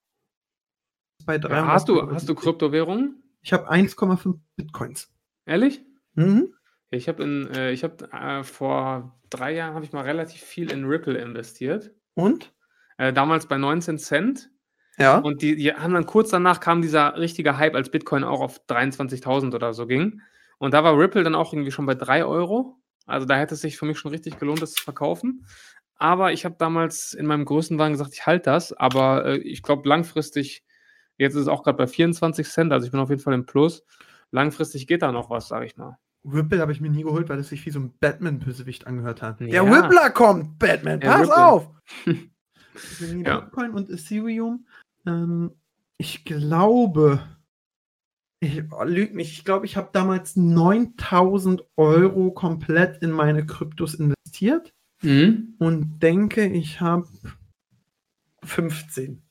bei 300 Ja, hast, du, hast du Kryptowährungen? Ich habe 1,5 Bitcoins. Ehrlich? Mhm. Ich habe in, äh, ich habe äh, vor drei Jahren habe ich mal relativ viel in Ripple investiert. Und? Äh, damals bei 19 Cent. Ja. Und die, die haben dann kurz danach kam dieser richtige Hype, als Bitcoin auch auf 23.000 oder so ging. Und da war Ripple dann auch irgendwie schon bei 3 Euro. Also da hätte es sich für mich schon richtig gelohnt, das zu verkaufen. Aber ich habe damals in meinem Größenwagen gesagt, ich halte das. Aber äh, ich glaube langfristig, jetzt ist es auch gerade bei 24 Cent, also ich bin auf jeden Fall im Plus. Langfristig geht da noch was, sage ich mal. Ripple habe ich mir nie geholt, weil es sich wie so ein Batman-Bösewicht angehört hat. Ja. Der Rippler kommt, Batman, Ja, pass Ripple. auf! [laughs] Ja. Bitcoin und Ethereum. Ähm, ich glaube, ich oh, lüge nicht, ich glaube, ich habe damals 9000 Euro komplett in meine Kryptos investiert Mhm. und denke, ich habe 15.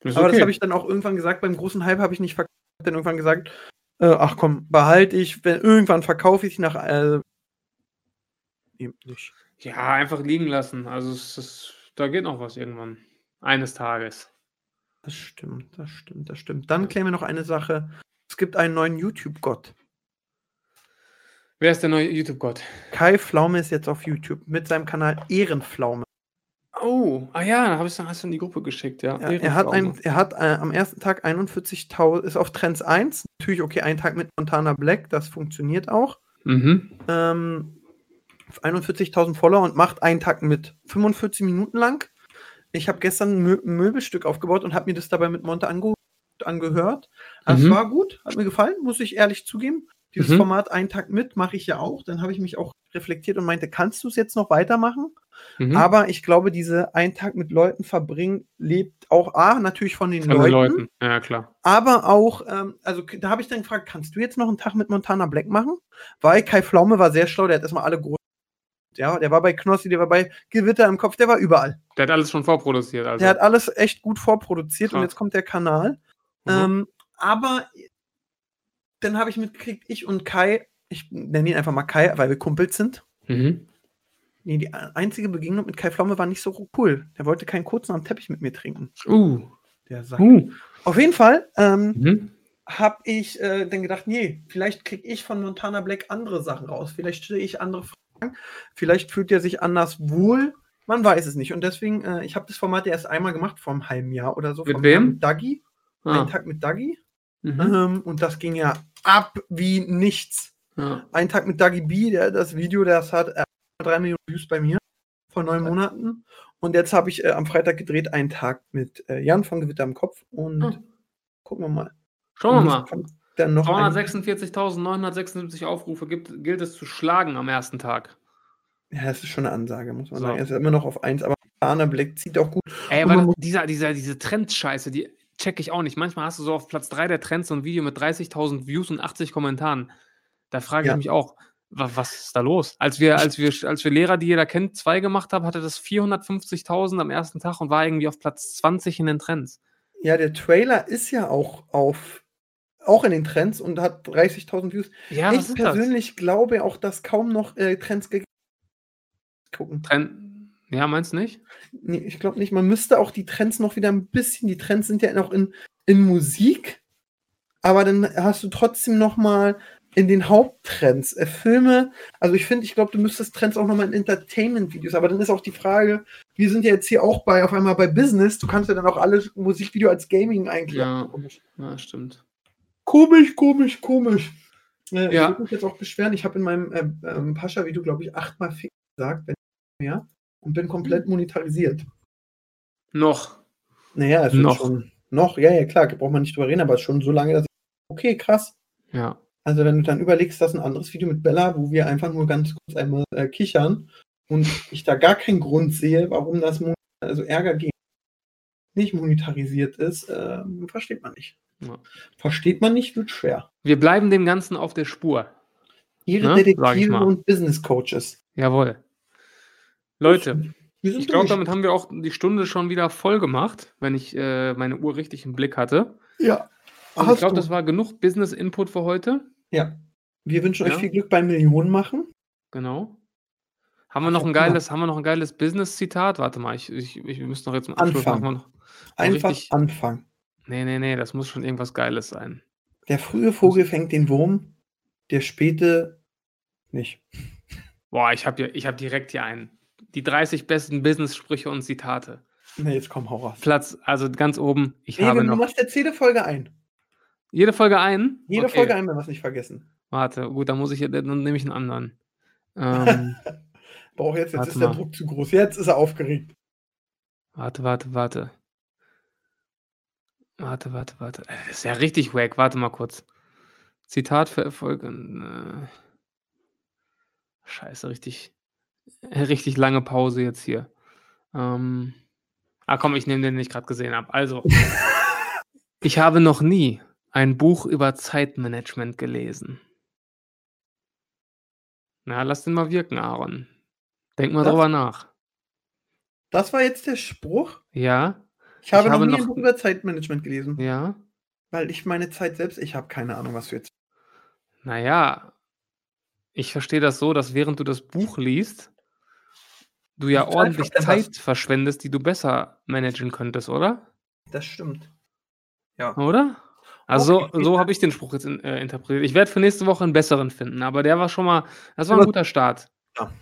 Ist Aber das habe ich dann auch irgendwann gesagt, beim großen Hype habe ich nicht verkauft, dann irgendwann gesagt, äh, ach komm, behalte ich, wenn, irgendwann verkaufe ich nach, äh, eben nicht. Ja, einfach liegen lassen. Also es ist, da geht noch was irgendwann. Eines Tages. Das stimmt, das stimmt, das stimmt. Dann klären wir noch eine Sache. Es gibt einen neuen YouTube-Gott. Wer ist der neue YouTube-Gott? Kai Pflaume ist jetzt auf YouTube mit seinem Kanal Ehrenpflaume. Oh, ah ja, da habe ich hast du in die Gruppe geschickt, ja. Ja, er hat, ein, er hat äh, am ersten Tag 41.000, ist auf Trends 1. Natürlich, okay, ein Tag mit Montana Black, das funktioniert auch. Mhm. Ähm, 41.000 Follower und macht einen Tag mit 45 Minuten lang. Ich habe gestern ein Mö Möbelstück aufgebaut und habe mir das dabei mit Monte ange angehört. Also Mhm. Es war gut, hat mir gefallen, muss ich ehrlich zugeben. Dieses Mhm. Format einen Tag mit mache ich ja auch. Dann habe ich mich auch reflektiert und meinte, kannst du es jetzt noch weitermachen? Mhm. Aber ich glaube, diese einen Tag mit Leuten verbringen lebt auch A, natürlich von den, Von den Leuten, Leuten. Ja, klar. aber auch, ähm, also da habe ich dann gefragt, kannst du jetzt noch einen Tag mit Montana Black machen? Weil Kai Pflaume war sehr schlau, der hat erstmal alle Grund. Ja, der war bei Knossi, der war bei Gewitter im Kopf, der war überall. Der hat alles schon vorproduziert. Also. Der hat alles echt gut vorproduziert und Krass. jetzt kommt der Kanal. Mhm. Ähm, aber dann habe ich mitgekriegt, ich und Kai, ich nenne ihn einfach mal Kai, weil wir Kumpels sind. mhm. Nee, die einzige Begegnung mit Kai Pflaume war nicht so cool. Der wollte keinen kurzen am Teppich mit mir trinken. Uh. Der Sack. Uh. Auf jeden Fall ähm, Mhm. habe ich äh, dann gedacht, nee, vielleicht kriege ich von Montana Black andere Sachen raus. Vielleicht stelle ich andere Fragen. Vielleicht fühlt er sich anders wohl. Man weiß es nicht. Und deswegen, äh, ich habe das Format ja erst einmal gemacht, vor einem halben Jahr oder so. Mit wem? Dagi. Ah. Einen Tag mit Dagi. Mhm. Ähm, und das ging ja ab wie nichts. Ja. Ein Tag mit Dagi B, der, das Video, das hat äh, drei Millionen Views bei mir vor neun Monaten. Und jetzt habe ich äh, am Freitag gedreht, einen Tag mit äh, Jan von Gewitter im Kopf. Und Ah. gucken wir mal. Schauen wir mal. kommt Dann noch ein, 346.976 Aufrufe gibt, gilt es zu schlagen am ersten Tag. ja, das ist schon eine Ansage, muss man So. sagen. Er ist immer noch auf 1, aber Montana Black zieht auch gut. Ey, aber dieser, dieser, diese Trendscheiße, die check ich auch nicht. Manchmal hast du so auf Platz 3 der Trends so ein Video mit 30.000 Views und 80 Kommentaren. Da frage ich Ja. mich auch, wa- was ist da los? Als wir, als wir, als wir Lehrer, die jeder kennt, zwei gemacht haben, hatte das 450.000 am ersten Tag und war irgendwie auf Platz 20 in den Trends. Ja, der Trailer ist ja auch auf auch in den Trends und hat 30.000 Views. Ja, ich ist das? persönlich glaube auch, dass kaum noch äh, Trends ge- gucken. Trend, ja, meinst du nicht? Nee, ich glaube nicht. Man müsste auch die Trends noch wieder ein bisschen, die Trends sind ja noch in, in Musik, aber dann hast du trotzdem noch mal in den Haupttrends äh, Filme. Also ich finde, ich glaube, du müsstest Trends auch noch mal in Entertainment-Videos, aber dann ist auch die Frage, wir sind ja jetzt hier auch bei auf einmal bei Business, du kannst ja dann auch alles Musikvideo als Gaming eigentlich. Ja. Ja, stimmt. Komisch, komisch, komisch. Äh, Ja. Ich würde mich jetzt auch beschweren. Ich habe in meinem äh, ähm, Pascha-Video, glaube ich, achtmal Fick gesagt, wenn nicht mehr, und bin komplett monetarisiert. Noch. Naja, es wird Noch. schon. Noch, ja, ja, klar, braucht man nicht drüber reden, aber schon so lange, dass ich. Okay, krass. Ja. Also, wenn du dann überlegst, dass ein anderes Video mit Bella, wo wir einfach nur ganz kurz einmal äh, kichern und ich da gar keinen Grund sehe, warum das also Ärger gegen nicht monetarisiert ist, äh, versteht man nicht. Ja. Versteht man nicht, wird schwer. Wir bleiben dem Ganzen auf der Spur. Ihre Ne, Detektive mal. und Business Coaches. Jawohl. Leute, ich glaube, damit haben wir auch die Stunde schon wieder voll gemacht, wenn ich äh, meine Uhr richtig im Blick hatte. Ja. Und ich glaube, das war genug Business-Input für heute. ja. Wir wünschen Ja. euch viel Glück beim Millionen machen. Genau. Haben wir noch ein mal. geiles, haben wir noch ein geiles Business-Zitat? Warte mal, ich, ich, ich müssen noch jetzt Abschluss Anfang. noch. Einfach richtig- anfangen. Nee, nee, nee, das muss schon irgendwas Geiles sein. Der frühe Vogel fängt den Wurm, der späte nicht. Boah, ich habe ich hab direkt hier einen. Die 30 besten Business-Sprüche und Zitate. Na, jetzt komm, hau raus. Platz, also ganz oben. Ich Nee, habe du noch machst jetzt jede Folge ein. jede Folge ein. Jede Okay. Folge ein, wenn wir es nicht vergessen. Warte, gut, dann muss ich, dann nehme ich einen anderen. [laughs] Ähm, Brauch jetzt, jetzt ist der mal. Druck zu groß. Jetzt ist er aufgeregt. warte, warte, warte. Warte, warte, warte. Äh, Das ist ja richtig wack. Warte mal kurz. Zitat für Erfolg. und, Äh, scheiße, richtig, äh, richtig lange Pause jetzt hier. Ähm, ah, komm, ich nehme den, den ich gerade gesehen habe. Also, [laughs] ich habe noch nie ein Buch über Zeitmanagement gelesen. Na, lass den mal wirken, Aaron. Denk mal Das- drüber nach. Das war jetzt der Spruch. Ja, Ich habe, habe noch nie noch- ein Buch über Zeitmanagement gelesen, ja. weil ich meine Zeit selbst, ich habe keine Ahnung, was du jetzt. Naja, ich verstehe das so, dass während du das Buch liest, du ja Die Zeit ordentlich verplemperst. Zeit verschwendest, die du besser managen könntest, oder? Das stimmt. Ja. Oder? Also Okay. so, so habe ich den Spruch jetzt in, äh, interpretiert. Ich werde für nächste Woche einen besseren finden, aber der war schon mal, das war ein guter Start. Ja.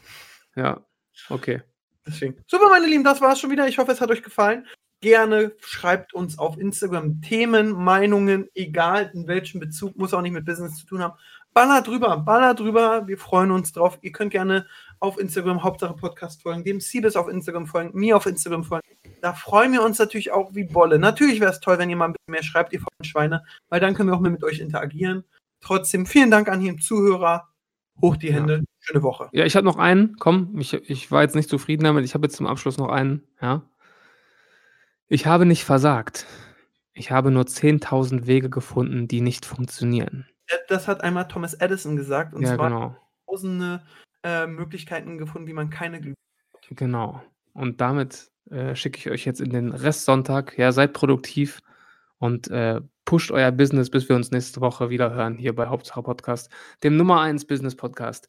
Ja, okay. Deswegen. Super, meine Lieben, das war's schon wieder. Ich hoffe, es hat euch gefallen. Gerne schreibt uns auf Instagram Themen, Meinungen, egal in welchem Bezug, muss auch nicht mit Business zu tun haben. Baller drüber, baller drüber. Wir freuen uns drauf. Ihr könnt gerne auf Instagram Hauptsache Podcast folgen, dem Siebes auf Instagram folgen, mir auf Instagram folgen. Da freuen wir uns natürlich auch wie Bolle. Natürlich wäre es toll, wenn ihr mal ein bisschen mehr schreibt, ihr vollen Schweine, weil dann können wir auch mehr mit euch interagieren. Trotzdem vielen Dank an jeden Zuhörer. Hoch die Ja. Hände. Schöne Woche. Ja, ich habe noch einen. Komm, ich, ich war jetzt nicht zufrieden damit. Ich habe jetzt zum Abschluss noch einen. Ja. Ich habe nicht versagt. Ich habe nur 10.000 Wege gefunden, die nicht funktionieren. Äh, Das hat einmal Thomas Edison gesagt. Und ja, zwar genau. tausende äh, Möglichkeiten gefunden, wie man keine Glück. Genau. Und damit äh, schicke ich euch jetzt in den Restsonntag. Ja, seid produktiv und äh, pusht euer Business, bis wir uns nächste Woche wieder hören hier bei Hauptsache Podcast, dem Nummer 1 Business Podcast